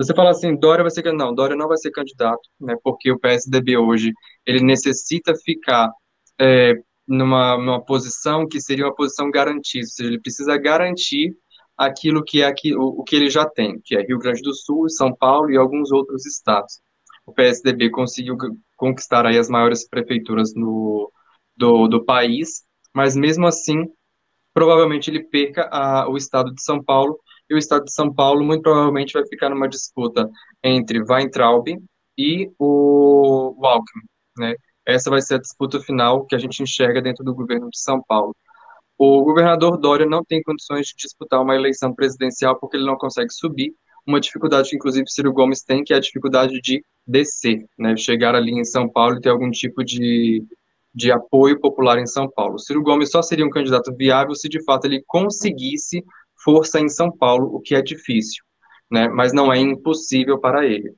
você fala assim, Dória vai ser candidato. Não, Dória não vai ser candidato, né? Porque o PSDB hoje ele necessita ficar é, numa, numa posição que seria uma posição garantida, ou seja, ele precisa garantir aquilo que é aqui, o, o que ele já tem, que é Rio Grande do Sul, São Paulo e alguns outros estados. O PSDB conseguiu conquistar aí as maiores prefeituras no, do, do país, mas mesmo assim, provavelmente ele perca a, o estado de São Paulo, e o estado de São Paulo muito provavelmente vai ficar numa disputa entre Weintraub e o, o Alckmin, né? Essa vai ser a disputa final que a gente enxerga dentro do governo de São Paulo. O governador Dória não tem condições de disputar uma eleição presidencial porque ele não consegue subir, uma dificuldade que inclusive Ciro Gomes tem, que é a dificuldade de descer, né? Chegar ali em São Paulo e ter algum tipo de, de apoio popular em São Paulo. Ciro Gomes só seria um candidato viável se de fato ele conseguisse força em São Paulo, o que é difícil, né? Mas não é impossível para ele.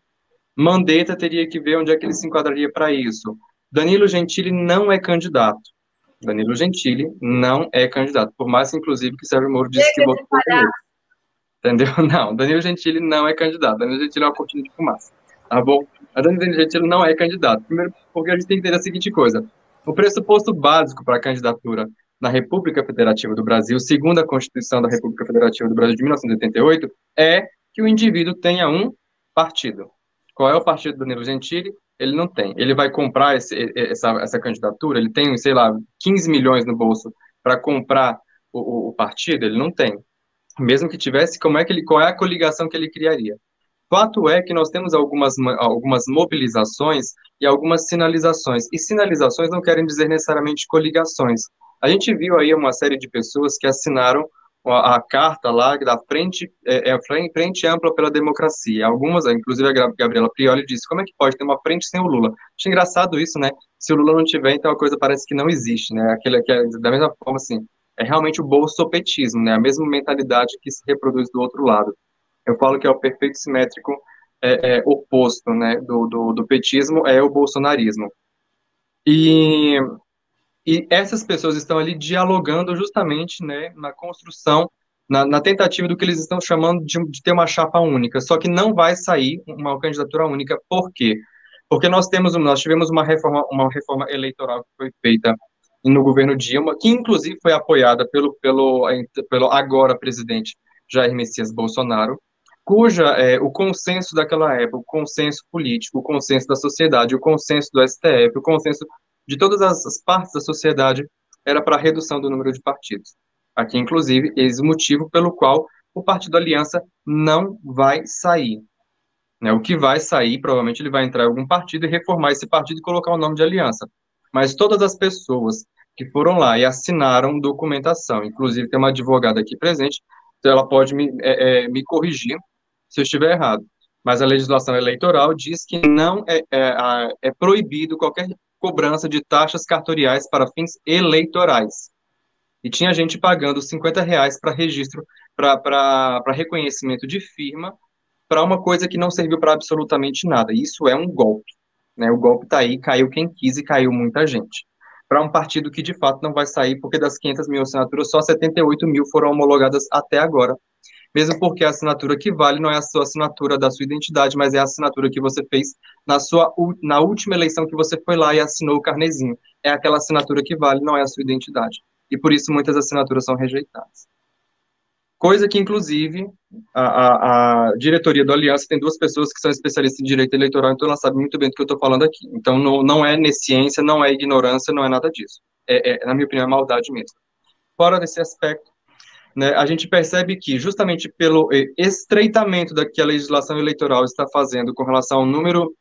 Mandetta teria que ver onde é que ele se enquadraria para isso. Danilo Gentili não é candidato. Danilo Gentili não é candidato, por mais inclusive que Sérgio Moro disse que votou por ele. Entendeu? Não, Danilo Gentili não é candidato. Danilo Gentili é uma cortina de fumaça. Tá bom? A Danilo Gentili não é candidato. Primeiro, porque a gente tem que entender a seguinte coisa: o pressuposto básico para a candidatura na República Federativa do Brasil, segundo a Constituição da República Federativa do Brasil de 1988, é que o indivíduo tenha um partido. Qual é o partido do Danilo Gentili? Ele não tem. Ele vai comprar esse, essa, essa candidatura, ele tem, sei lá, 15 milhões no bolso para comprar o, o, partido? Ele não tem. Mesmo que tivesse, como é que ele, qual é a coligação que ele criaria? Fato é que nós temos algumas, algumas mobilizações e algumas sinalizações. E sinalizações não querem dizer necessariamente coligações. A gente viu aí uma série de pessoas que assinaram a, a carta lá da frente, é, é, frente ampla pela democracia. Algumas, inclusive a Gabriela Prioli disse, como é que pode ter uma frente sem o Lula? Acho engraçado isso, né? Se o Lula não tiver, então a coisa parece que não existe, né? Aquele que é, da mesma forma, assim, é realmente o bolsopetismo, né? A mesma mentalidade que se reproduz do outro lado. Eu falo que é o perfeito simétrico é, é, oposto, né, do, do, do petismo é o bolsonarismo. E e essas pessoas estão ali dialogando justamente né, na construção, na, na tentativa do que eles estão chamando de, de, ter uma chapa única. Só que não vai sair uma candidatura única. Por quê? Porque nós temos, nós tivemos uma reforma, uma reforma eleitoral que foi feita no governo Dilma, que inclusive foi apoiada pelo, pelo, pelo agora presidente Jair Messias Bolsonaro, cuja é, o consenso daquela época, o consenso político, o consenso da sociedade, o consenso do STF, o consenso de todas as partes da sociedade era para a redução do número de partidos. Aqui, inclusive, eis o motivo pelo qual o Partido Aliança não vai sair. Né? O que vai sair, provavelmente, ele vai entrar em algum partido e reformar esse partido e colocar o nome de Aliança. Mas todas as pessoas que foram lá e assinaram documentação, inclusive tem uma advogada aqui presente, então ela pode me, é, é, me corrigir se eu estiver errado. Mas a legislação eleitoral diz que não é, é, é proibido qualquer cobrança de taxas cartoriais para fins eleitorais. E tinha gente pagando 50 reais para registro, para reconhecimento de firma, para uma coisa que não serviu para absolutamente nada. Isso é um golpe. Né? O golpe está aí, caiu quem quis e caiu muita gente. Para um partido que de fato não vai sair, porque das 500 mil assinaturas, só 78 mil foram homologadas até agora mesmo porque a assinatura que vale não é a sua assinatura da sua identidade, mas é a assinatura que você fez na sua na última eleição que você foi lá e assinou o carnezinho. É aquela assinatura que vale, não é a sua identidade. E por isso muitas assinaturas são rejeitadas. Coisa que, inclusive, a, a, a diretoria do Aliança tem duas pessoas que são especialistas em direito eleitoral, então ela sabe muito bem do que eu estou falando aqui. Então, não, não é nesciência, não é ignorância, não é nada disso. É, é, na minha opinião, é maldade mesmo. Fora desse aspecto, né, a gente percebe que, justamente pelo eh, estreitamento da que a legislação eleitoral está fazendo com relação ao número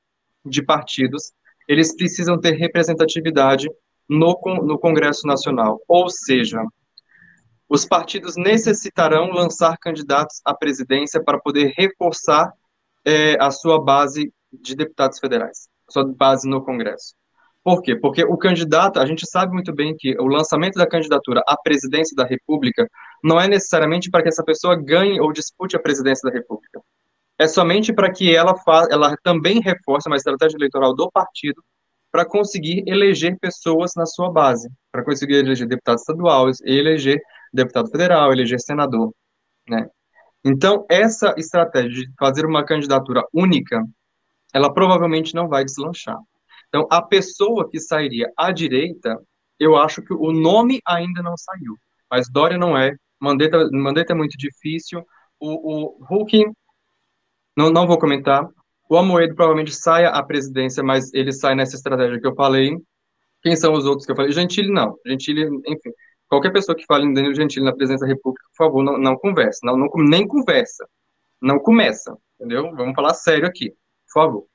de partidos, eles precisam ter representatividade no, no Congresso Nacional. Ou seja, os partidos necessitarão lançar candidatos à presidência para poder reforçar é, a sua base de deputados federais, sua base no Congresso. Por quê? Porque o candidato, a gente sabe muito bem que o lançamento da candidatura à presidência da República não é necessariamente para que essa pessoa ganhe ou dispute a presidência da República. é somente para que ela, fa ela também reforce uma estratégia eleitoral do partido para conseguir eleger pessoas na sua base, para conseguir eleger deputado estadual, eleger deputado federal, eleger senador, né? Então, essa estratégia de fazer uma candidatura única, ela provavelmente não vai deslanchar. Então, a pessoa que sairia à direita, eu acho que o nome ainda não saiu, mas Dória não é, Mandetta, Mandetta é muito difícil, o, o Hulk, não, não vou comentar, o Amoedo provavelmente saia à presidência, mas ele sai nessa estratégia que eu falei. Quem são os outros que eu falei? Gentili não. Gentili, enfim. Qualquer pessoa que fale em Danilo Gentili na presidência da República, por favor, não, não converse. Não, não, nem conversa. Não começa. Entendeu? Vamos falar sério aqui. Por favor.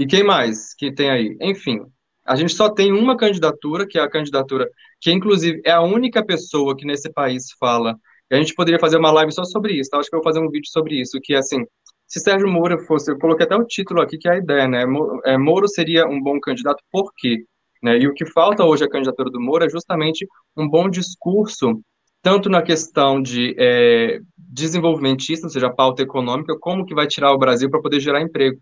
E quem mais que tem aí? Enfim, a gente só tem uma candidatura, que é a candidatura que, inclusive, é a única pessoa que nesse país fala. A gente poderia fazer uma live só sobre isso, tá? Acho que eu vou fazer um vídeo sobre isso, que é assim, se Sérgio Moro fosse, eu coloquei até o título aqui, que é a ideia, né? É, Moro seria um bom candidato, por quê? Né? E o que falta hoje à candidatura do Moro é justamente um bom discurso, tanto na questão de é, desenvolvimentista, ou seja, pauta econômica, como que vai tirar o Brasil para poder gerar emprego.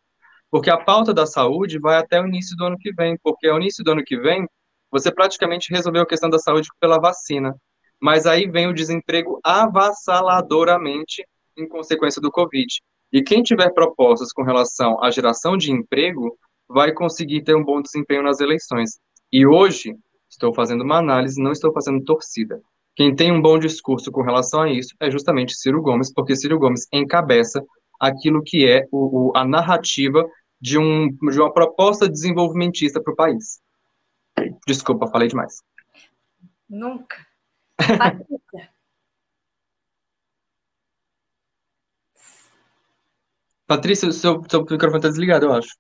Porque a pauta da saúde vai até o início do ano que vem, porque ao início do ano que vem, você praticamente resolveu a questão da saúde pela vacina. Mas aí vem o desemprego avassaladoramente em consequência do Covid. E quem tiver propostas com relação à geração de emprego vai conseguir ter um bom desempenho nas eleições. E hoje, estou fazendo uma análise, não estou fazendo torcida. Quem tem um bom discurso com relação a isso é justamente Ciro Gomes, porque Ciro Gomes encabeça aquilo que é o, o, a narrativa de, um, de uma proposta desenvolvimentista para o país. Desculpa, falei demais. Nunca. Patrícia, seu, seu microfone está desligado, eu acho.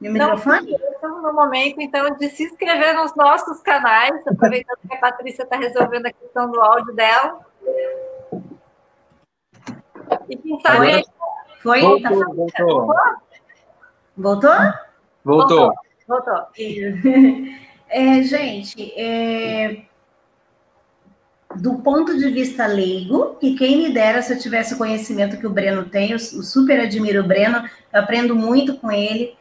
Meu microfone? Estamos no momento, então, de se inscrever nos nossos canais, aproveitando que a Patrícia está resolvendo a questão do áudio dela. E quem sabe... Foi? Voltou, tá voltou. Voltou? Voltou. Voltou. É, gente, é, do ponto de vista leigo, que quem me dera se eu tivesse o conhecimento que o Breno tem, eu super admiro o Breno, eu aprendo muito com ele,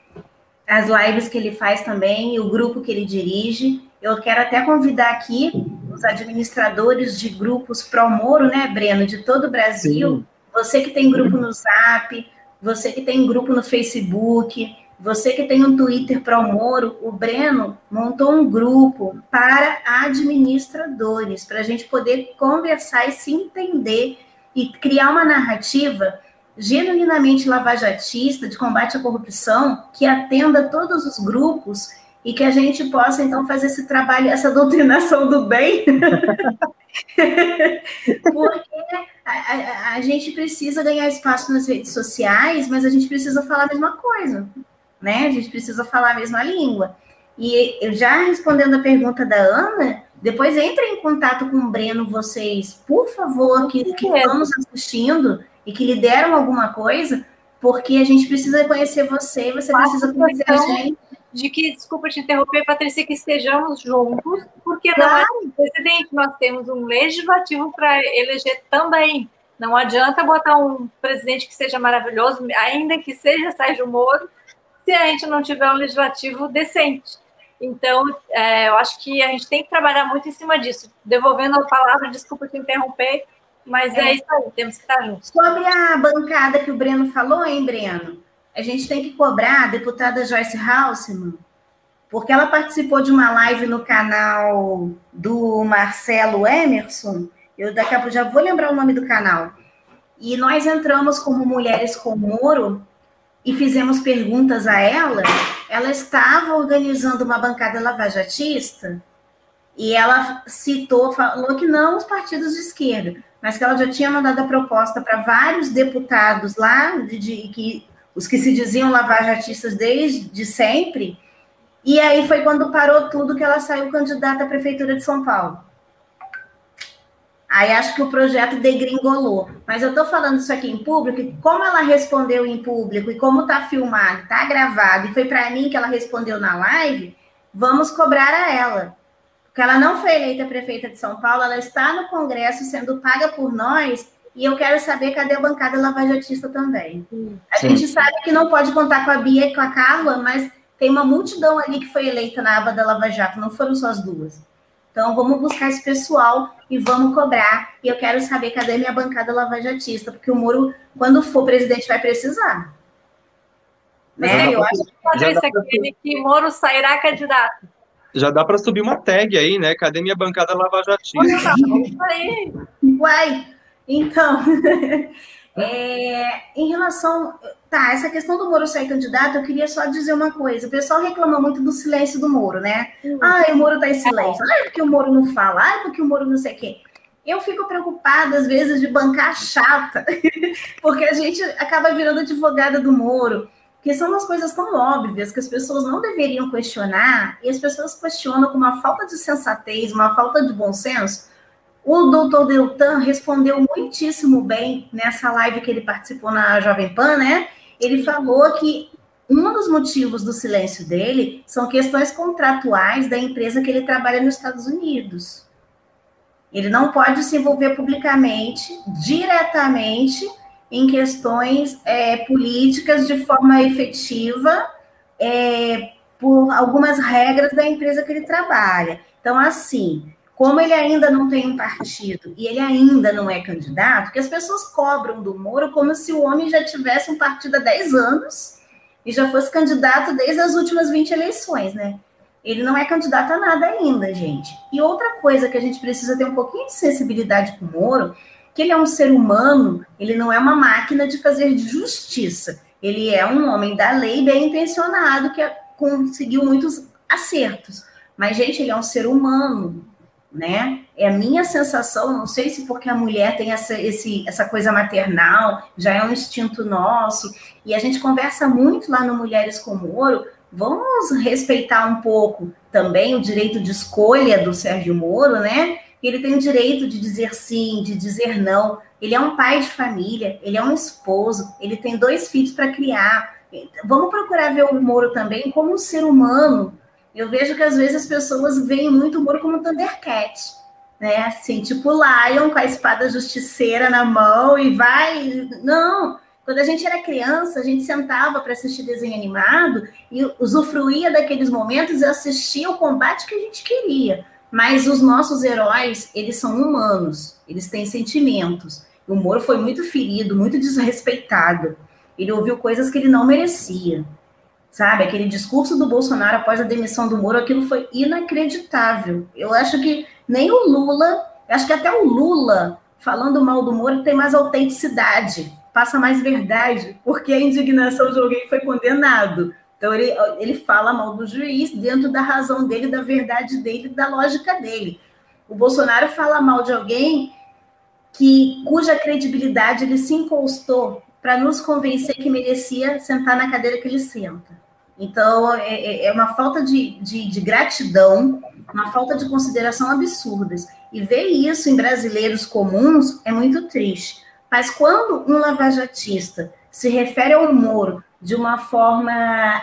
as lives que ele faz também, o grupo que ele dirige. Eu quero até convidar aqui os administradores de grupos Promoro, né, Breno, de todo o Brasil. Sim. Você que tem grupo no Zap, você que tem grupo no Facebook, você que tem um Twitter para o Moro, o Breno montou um grupo para administradores, para a gente poder conversar e se entender e criar uma narrativa genuinamente lavajatista de combate à corrupção que atenda todos os grupos e que a gente possa então fazer esse trabalho, essa doutrinação do bem, porque a, a, a gente precisa ganhar espaço nas redes sociais, mas a gente precisa falar a mesma coisa né? A gente precisa falar a mesma língua. E eu já respondendo a pergunta da Ana, depois entre em contato com o Breno, vocês, por favor, que, que estamos assistindo e que lideram alguma coisa, porque a gente precisa conhecer você, você Faço precisa conhecer a gente. De que, desculpa te interromper, Patrícia, que estejamos juntos, porque claro. não é presidente, nós temos um legislativo para eleger também. Não adianta botar um presidente que seja maravilhoso, ainda que seja Sérgio Moro, se a gente não tiver um legislativo decente. Então, é, eu acho que a gente tem que trabalhar muito em cima disso. Devolvendo a palavra, desculpa te interromper, mas é, é isso aí, temos que estar juntos. Sobre a bancada que o Breno falou, hein, Breno? A gente tem que cobrar a deputada Joyce Halseman, porque ela participou de uma live no canal do Marcelo Emerson. Eu daqui a pouco já vou lembrar o nome do canal. E nós entramos como Mulheres com Moro e fizemos perguntas a ela, ela estava organizando uma bancada lavajatista e ela citou, falou que não os partidos de esquerda, mas que ela já tinha mandado a proposta para vários deputados lá, de, de, que, os que se diziam lavajatistas desde sempre, e aí foi quando parou tudo que ela saiu candidata à Prefeitura de São Paulo. Aí acho que o projeto degringolou. Mas eu estou falando isso aqui em público, e como ela respondeu em público, e como está filmado, está gravado, e foi para mim que ela respondeu na live, vamos cobrar a ela. Porque ela não foi eleita prefeita de São Paulo, ela está no Congresso sendo paga por nós, E eu quero saber cadê a bancada lavajatista também. A Sim. gente sabe que não pode contar com a Bia e com a Carla, mas tem uma multidão ali que foi eleita na aba da Lava Jato, não foram só as duas. Então, vamos buscar esse pessoal e vamos cobrar. E eu quero saber cadê minha bancada lavajatista, porque o Moro, quando for presidente, vai precisar. Né? Eu acho que pode ser aquele que Moro sairá candidato. Já dá para subir uma tag aí, né? Cadê minha bancada lavajatista? Isso aí. Uai, então, é, em relação. Tá, essa questão do Moro sair candidato, eu queria só dizer uma coisa. O pessoal reclama muito do silêncio do Moro, né? Ah, o Moro tá em silêncio. Ah, é porque o Moro não fala. Ah, é porque o Moro não sei o quê. Eu fico preocupada, às vezes, de bancar chata, porque a gente acaba virando advogada do Moro que são umas coisas tão óbvias que as pessoas não deveriam questionar, e as pessoas questionam com uma falta de sensatez, uma falta de bom senso. O doutor Deltan respondeu muitíssimo bem nessa live que ele participou na Jovem Pan, né? Ele falou que um dos motivos do silêncio dele são questões contratuais da empresa que ele trabalha nos Estados Unidos. Ele não pode se envolver publicamente, diretamente, em questões é, políticas de forma efetiva é, por algumas regras da empresa que ele trabalha. Então, assim, como ele ainda não tem um partido e ele ainda não é candidato, que as pessoas cobram do Moro como se o homem já tivesse um partido há 10 anos e já fosse candidato desde as últimas 20 eleições, né? Ele não é candidato a nada ainda, gente. E outra coisa que a gente precisa ter um pouquinho de sensibilidade com o Moro que ele é um ser humano, ele não é uma máquina de fazer justiça. Ele é um homem da lei bem intencionado que conseguiu muitos acertos. Mas, gente, ele é um ser humano, né? É a minha sensação, não sei se porque a mulher tem essa, esse, essa coisa maternal, já é um instinto nosso, e a gente conversa muito lá no Mulheres com Moro, vamos respeitar um pouco também o direito de escolha do Sérgio Moro, né? ele tem o direito de dizer sim, de dizer não. Ele é um pai de família, ele é um esposo, ele tem dois filhos para criar. Vamos procurar ver o Moro também como um ser humano. Eu vejo que às vezes as pessoas veem muito o Moro como Thundercat, né? Assim, tipo Lion com a espada justiceira na mão e vai. Não! Quando a gente era criança, a gente sentava para assistir desenho animado e usufruía daqueles momentos e assistia o combate que a gente queria. Mas os nossos heróis, eles são humanos, eles têm sentimentos. O Moro foi muito ferido, muito desrespeitado. Ele ouviu coisas que ele não merecia. Sabe, aquele discurso do Bolsonaro após a demissão do Moro, aquilo foi inacreditável. Eu acho que nem o Lula, acho que até o Lula, falando mal do Moro, tem mais autenticidade, passa mais verdade, porque a indignação de alguém foi condenado. Então, ele, ele fala mal do juiz dentro da razão dele, da verdade dele, da lógica dele. O Bolsonaro fala mal de alguém que cuja credibilidade ele se encostou para nos convencer que merecia sentar na cadeira que ele senta. Então, é, é, é uma falta de, de, de, gratidão, uma falta de consideração absurdas. E ver isso em brasileiros comuns é muito triste. Mas quando um lavajatista se refere ao Moro de uma forma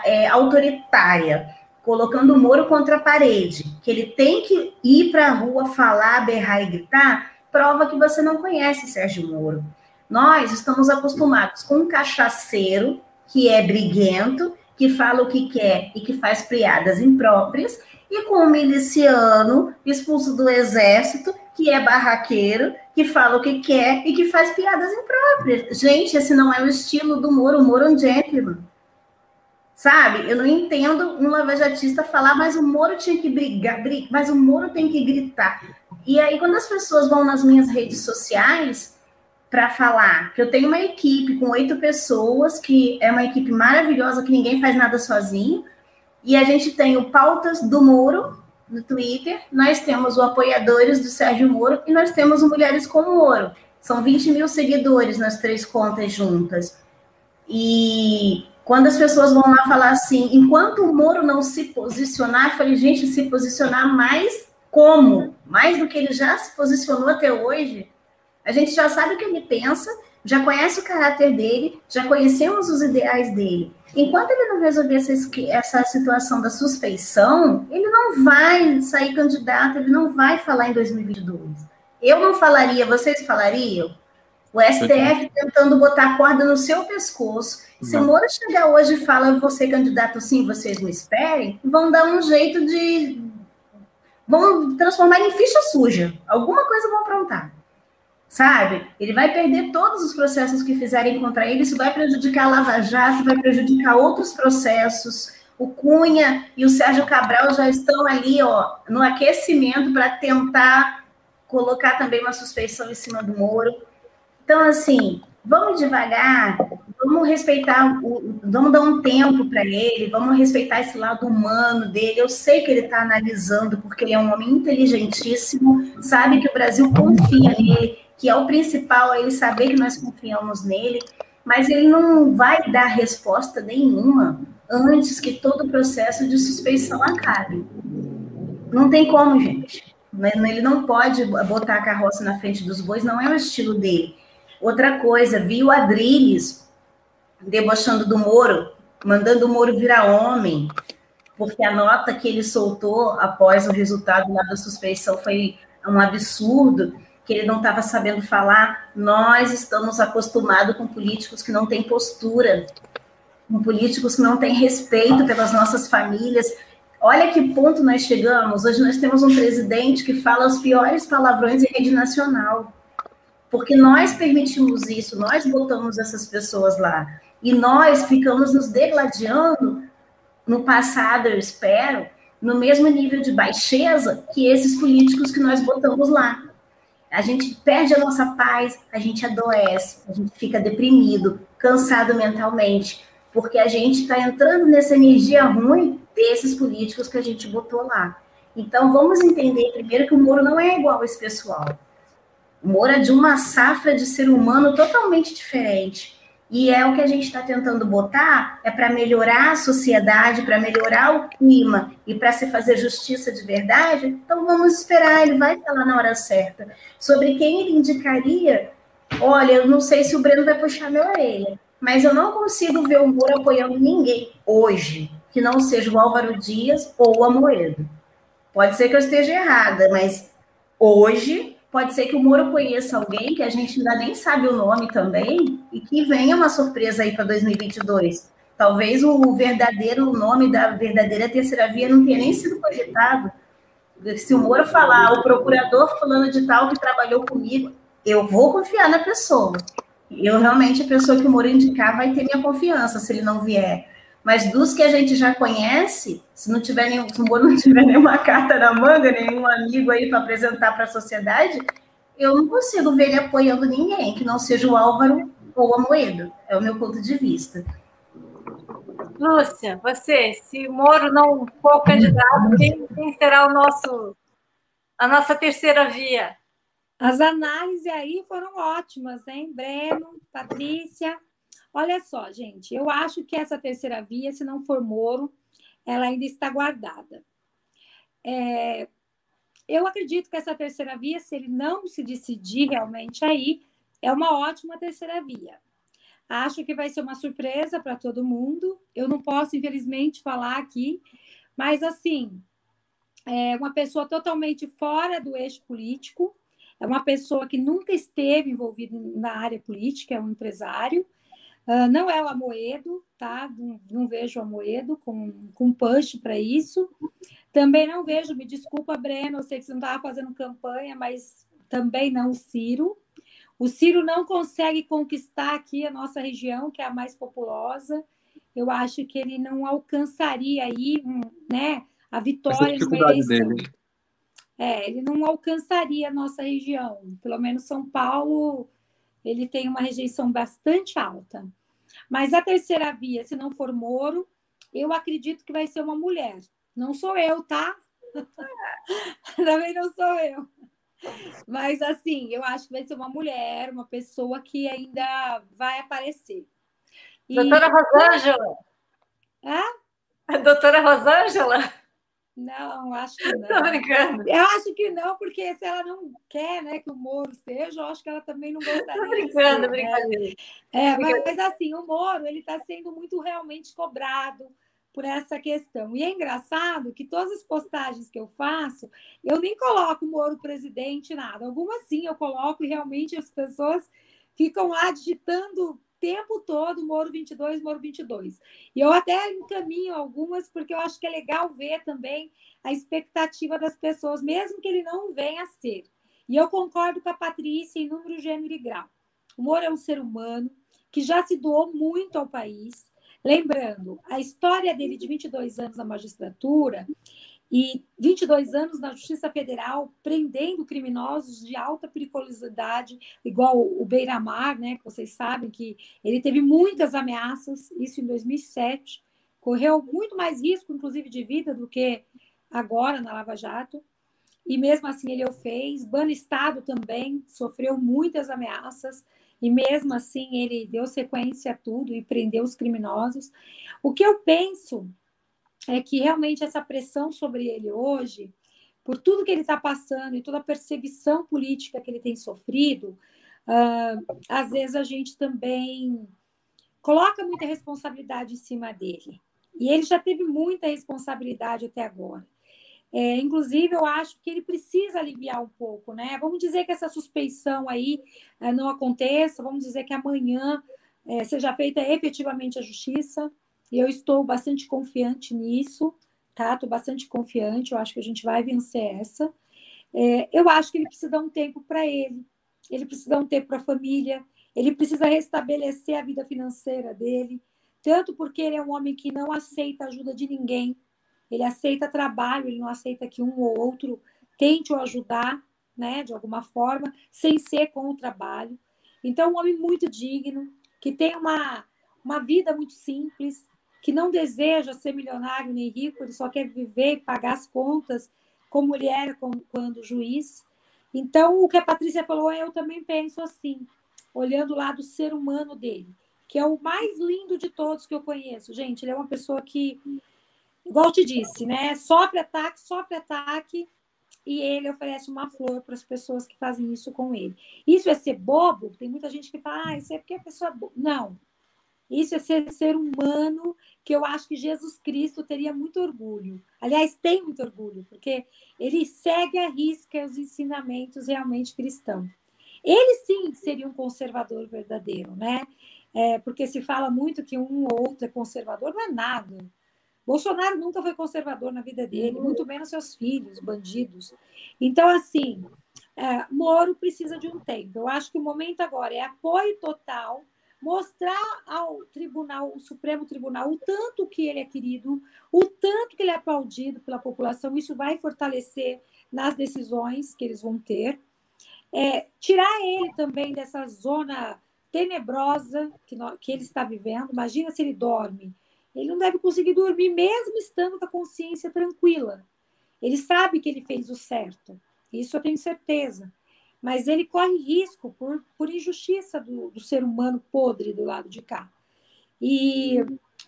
é, autoritária, colocando o Moro contra a parede, que ele tem que ir para a rua falar, berrar e gritar, prova que você não conhece Sérgio Moro. Nós estamos acostumados com um cachaceiro que é briguento, que fala o que quer e que faz piadas impróprias, e com um miliciano expulso do exército, que é barraqueiro, que fala o que quer e que faz piadas impróprias. Gente, esse não é o estilo do Moro, o Moro é um gentleman. Sabe? Eu não entendo um lavajatista falar, mas o Moro tinha que brigar, brigar, mas o Moro tem que gritar. E aí, quando as pessoas vão nas minhas redes sociais para falar que eu tenho uma equipe com oito pessoas, que é uma equipe maravilhosa, que ninguém faz nada sozinho, e a gente tem o Pautas do Moro no Twitter, nós temos o Apoiadores do Sérgio Moro e nós temos o Mulheres com Moro. São 20 mil seguidores nas três contas juntas. E quando as pessoas vão lá falar assim, enquanto o Moro não se posicionar, eu falei, gente, se posicionar mais como? Mais do que ele já se posicionou até hoje? A gente já sabe o que ele pensa, já conhece o caráter dele, já conhecemos os ideais dele. Enquanto ele não resolver essa, essa situação da suspeição, ele não vai sair candidato, ele não vai falar em 2022. Eu não falaria, vocês falariam? O STF tentando botar a corda no seu pescoço. Se o Moro chegar hoje e fala, você candidato sim, vocês me esperem, vão dar um jeito de. vão transformar em ficha suja. Alguma coisa vão aprontar. Sabe? Ele vai perder todos os processos que fizerem contra ele, isso vai prejudicar a Lava Jato, vai prejudicar outros processos. O Cunha e o Sérgio Cabral já estão ali, ó, no aquecimento para tentar colocar também uma suspeição em cima do Moro. Então, assim, vamos devagar, vamos respeitar, o, vamos dar um tempo para ele, vamos respeitar esse lado humano dele. Eu sei que ele está analisando, porque ele é um homem inteligentíssimo, sabe que o Brasil confia nele, que é o principal, é ele saber que nós confiamos nele, mas ele não vai dar resposta nenhuma antes que todo o processo de suspeição acabe. Não tem como, gente. Ele não pode botar a carroça na frente dos bois, não é o estilo dele. Outra coisa, vi o Adrilles debochando do Moro, mandando o Moro virar homem, porque a nota que ele soltou após o resultado da suspeição foi um absurdo, que ele não estava sabendo falar. Nós estamos acostumados com políticos que não têm postura, com políticos que não têm respeito pelas nossas famílias. Olha que ponto nós chegamos. Hoje nós temos um presidente que fala os piores palavrões em rede nacional porque nós permitimos isso, nós botamos essas pessoas lá. E nós ficamos nos degladiando no passado, eu espero, no mesmo nível de baixeza que esses políticos que nós botamos lá. A gente perde a nossa paz, a gente adoece, a gente fica deprimido, cansado mentalmente, porque a gente está entrando nessa energia ruim desses políticos que a gente botou lá. Então, vamos entender primeiro que o Moro não é igual a esse pessoal. Moura de uma safra de ser humano totalmente diferente. E é o que a gente está tentando botar, é para melhorar a sociedade, para melhorar o clima e para se fazer justiça de verdade. Então vamos esperar, ele vai lá na hora certa. Sobre quem ele indicaria, olha, eu não sei se o Breno vai puxar minha orelha, mas eu não consigo ver o Moura apoiando ninguém hoje que não seja o Álvaro Dias ou o Amoedo. Pode ser que eu esteja errada, mas hoje Pode ser que o Moro conheça alguém que a gente ainda nem sabe o nome também e que venha uma surpresa aí para 2022. Talvez o verdadeiro nome da verdadeira terceira via não tenha nem sido cogitado. Se o Moro falar, o procurador fulano de tal que trabalhou comigo, eu vou confiar na pessoa. Eu realmente, a pessoa que o Moro indicar vai ter minha confiança se ele não vier. Mas dos que a gente já conhece, se não tiver nenhum, se o Moro não tiver nenhuma carta na manga, nenhum amigo aí para apresentar para a sociedade, eu não consigo ver ele apoiando ninguém que não seja o Álvaro ou a Moedo. É o meu ponto de vista. Lúcia, você, se o Moro não for candidato, quem, quem será o nosso a nossa terceira via? As análises aí foram ótimas, hein? Breno, Patrícia. Olha só, gente, eu acho que essa terceira via, se não for Moro, ela ainda está guardada. É, eu acredito que essa terceira via, se ele não se decidir realmente aí, é uma ótima terceira via. Acho que vai ser uma surpresa para todo mundo. Eu não posso, infelizmente, falar aqui, mas assim, é uma pessoa totalmente fora do eixo político, é uma pessoa que nunca esteve envolvida na área política, é um empresário, Uh, não é o Amoedo, tá? Não, não vejo o Amoedo com, com punch para isso. Também não vejo, me desculpa, Breno, eu sei que você não estava fazendo campanha, mas também não o Ciro. O Ciro não consegue conquistar aqui a nossa região, que é a mais populosa. Eu acho que ele não alcançaria aí, né, a vitória no eleição. Dele. É, ele não alcançaria a nossa região. Pelo menos São Paulo, ele tem uma rejeição bastante alta. Mas a terceira via, se não for Moro, eu acredito que vai ser uma mulher. Não sou eu, tá? Também não sou eu. Mas assim, eu acho que vai ser uma mulher, uma pessoa que ainda vai aparecer. E... Doutora Rosângela. Hã? Doutora Rosângela? Não, acho que não. Tô brincando. Eu acho que não, porque se ela não quer né, que o Moro seja, eu acho que ela também não gostaria. Tô brincando, ser, brincando. Né? É, mas, mas, assim, o Moro ele está sendo muito realmente cobrado por essa questão. E é engraçado que todas as postagens que eu faço, eu nem coloco o Moro presidente, nada. Algumas sim eu coloco e realmente as pessoas ficam lá digitando tempo todo Moro 22, Moro 22. E eu até encaminho algumas, porque eu acho que é legal ver também a expectativa das pessoas, mesmo que ele não venha a ser. E eu concordo com a Patrícia em número, gênero e grau. O Moro é um ser humano que já se doou muito ao país. Lembrando, a história dele de 22 anos na magistratura e 22 anos na Justiça Federal, prendendo criminosos de alta periculosidade, igual o Beira-Mar, né, que vocês sabem que ele teve muitas ameaças, isso em 2007, correu muito mais risco, inclusive, de vida do que agora na Lava Jato, e mesmo assim ele o fez. Banestado também sofreu muitas ameaças, e mesmo assim ele deu sequência a tudo e prendeu os criminosos. O que eu penso é que realmente essa pressão sobre ele hoje, por tudo que ele está passando e toda a perseguição política que ele tem sofrido, uh, às vezes a gente também coloca muita responsabilidade em cima dele. E ele já teve muita responsabilidade até agora. É, inclusive, eu acho que ele precisa aliviar um pouco, né? Vamos dizer que essa suspeição aí é, não aconteça, vamos dizer que amanhã é, seja feita efetivamente a justiça, e eu estou bastante confiante nisso, tá? Estou bastante confiante, eu acho que a gente vai vencer essa. É, eu acho que ele precisa dar um tempo para ele, ele precisa dar um tempo para a família, ele precisa restabelecer a vida financeira dele, tanto porque ele é um homem que não aceita ajuda de ninguém, ele aceita trabalho, ele não aceita que um ou outro tente o ajudar, né, de alguma forma, sem ser com o trabalho. Então, um homem muito digno, que tem uma, uma vida muito simples, que não deseja ser milionário nem rico, ele só quer viver e pagar as contas como ele era quando juiz. Então, o que a Patrícia falou, eu também penso assim, olhando lá do ser humano dele, que é o mais lindo de todos que eu conheço. Gente, ele é uma pessoa que, igual eu te disse, né? Sofre ataque, sofre ataque, e ele oferece uma flor para as pessoas que fazem isso com ele. Isso é ser bobo? Tem muita gente que fala, ah, isso é porque a pessoa é boba. Não, isso é ser ser humano que eu acho que Jesus Cristo teria muito orgulho. Aliás, tem muito orgulho, porque ele segue a risca os ensinamentos realmente cristãos. Ele sim seria um conservador verdadeiro, né? É, porque se fala muito que um ou outro é conservador, não é nada. Bolsonaro nunca foi conservador na vida dele, muito menos seus filhos, bandidos. Então, assim, é, Moro precisa de um tempo. Eu acho que o momento agora é apoio total mostrar ao Tribunal, o Supremo Tribunal, o tanto que ele é querido, o tanto que ele é aplaudido pela população, isso vai fortalecer nas decisões que eles vão ter. É, tirar ele também dessa zona tenebrosa que, que ele está vivendo. Imagina se ele dorme. Ele não deve conseguir dormir, mesmo estando com a consciência tranquila. Ele sabe que ele fez o certo. Isso eu tenho certeza mas ele corre risco por, por injustiça do, do ser humano podre do lado de cá. E,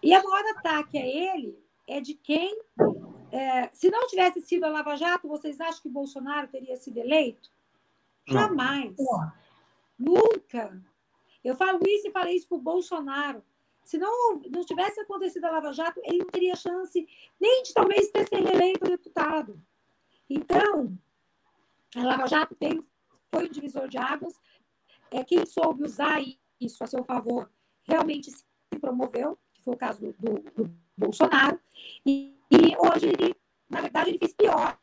e a maior ataque a ele é de quem, é, se não tivesse sido a Lava Jato, vocês acham que Bolsonaro teria sido eleito? Jamais. Não. Nunca. Eu falo isso e falei isso para o Bolsonaro. Se não, não tivesse acontecido a Lava Jato, ele não teria chance nem de talvez ter sido eleito deputado. Então, a Lava Jato tem foi um divisor de águas. É, quem soube usar isso a seu favor realmente se promoveu, que foi o caso do, do, do Bolsonaro. E, e, hoje ele, na verdade, ele fez pior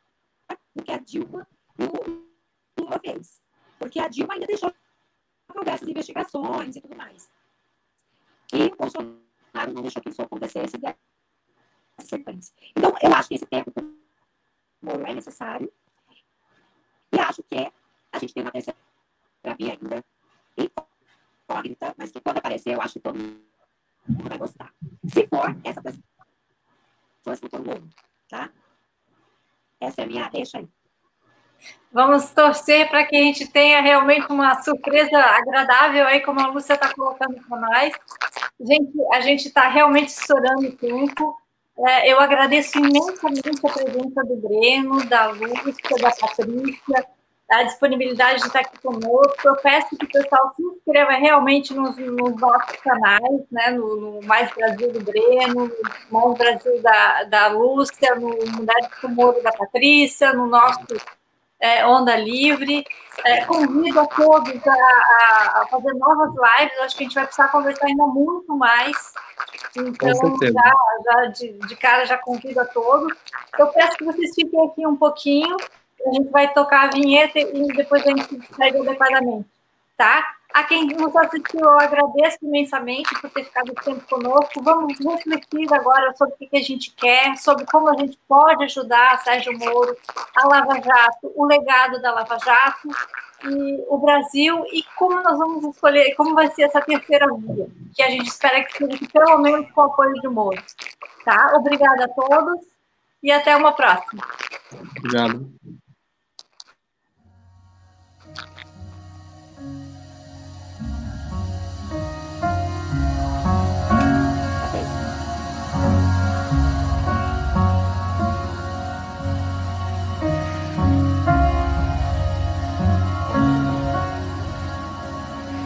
do que a Dilma e o Lula fez. Porque a Dilma ainda deixou de investigações e tudo mais. E o Bolsonaro não deixou que isso acontecesse dessa sequência. Então, eu acho que esse tempo é necessário. E acho que é a gente tem uma terceira via ainda incógnita, mas que quando aparecer, eu acho que todo mundo vai gostar. Se for, essa pessoa for todo mundo, tá? Essa é a minha deixa aí. Vamos torcer para que a gente tenha realmente uma surpresa agradável aí, como a Lúcia está colocando para nós. Gente, a gente está realmente estourando o tempo. É, eu agradeço imensamente a presença do Breno, da Lúcia, da Patrícia, a disponibilidade de estar aqui conosco. Eu peço que o pessoal se inscreva realmente nos, nos nossos canais, né? No, no, Mais Brasil do Breno, no Mais Brasil da, da Lúcia, no Mudar de Moro da Patrícia, no nosso é, Onda Livre. É, convido a todos a, a, fazer novas lives. Acho que a gente vai precisar conversar ainda muito mais. Então, já, já de, de, cara, já convido a todos. Eu peço que vocês fiquem aqui um pouquinho. A gente vai tocar a vinheta e depois a gente segue adequadamente, tá? A quem nos assistiu, eu agradeço imensamente por ter ficado tempo conosco. Vamos refletir agora sobre o que a gente quer, sobre como a gente pode ajudar Sérgio Moro, a Lava Jato, o legado da Lava Jato e o Brasil e como nós vamos escolher, como vai ser essa terceira via, que a gente espera que seja pelo menos com o apoio de Moro. Tá? Obrigada a todos e até uma próxima. Obrigado.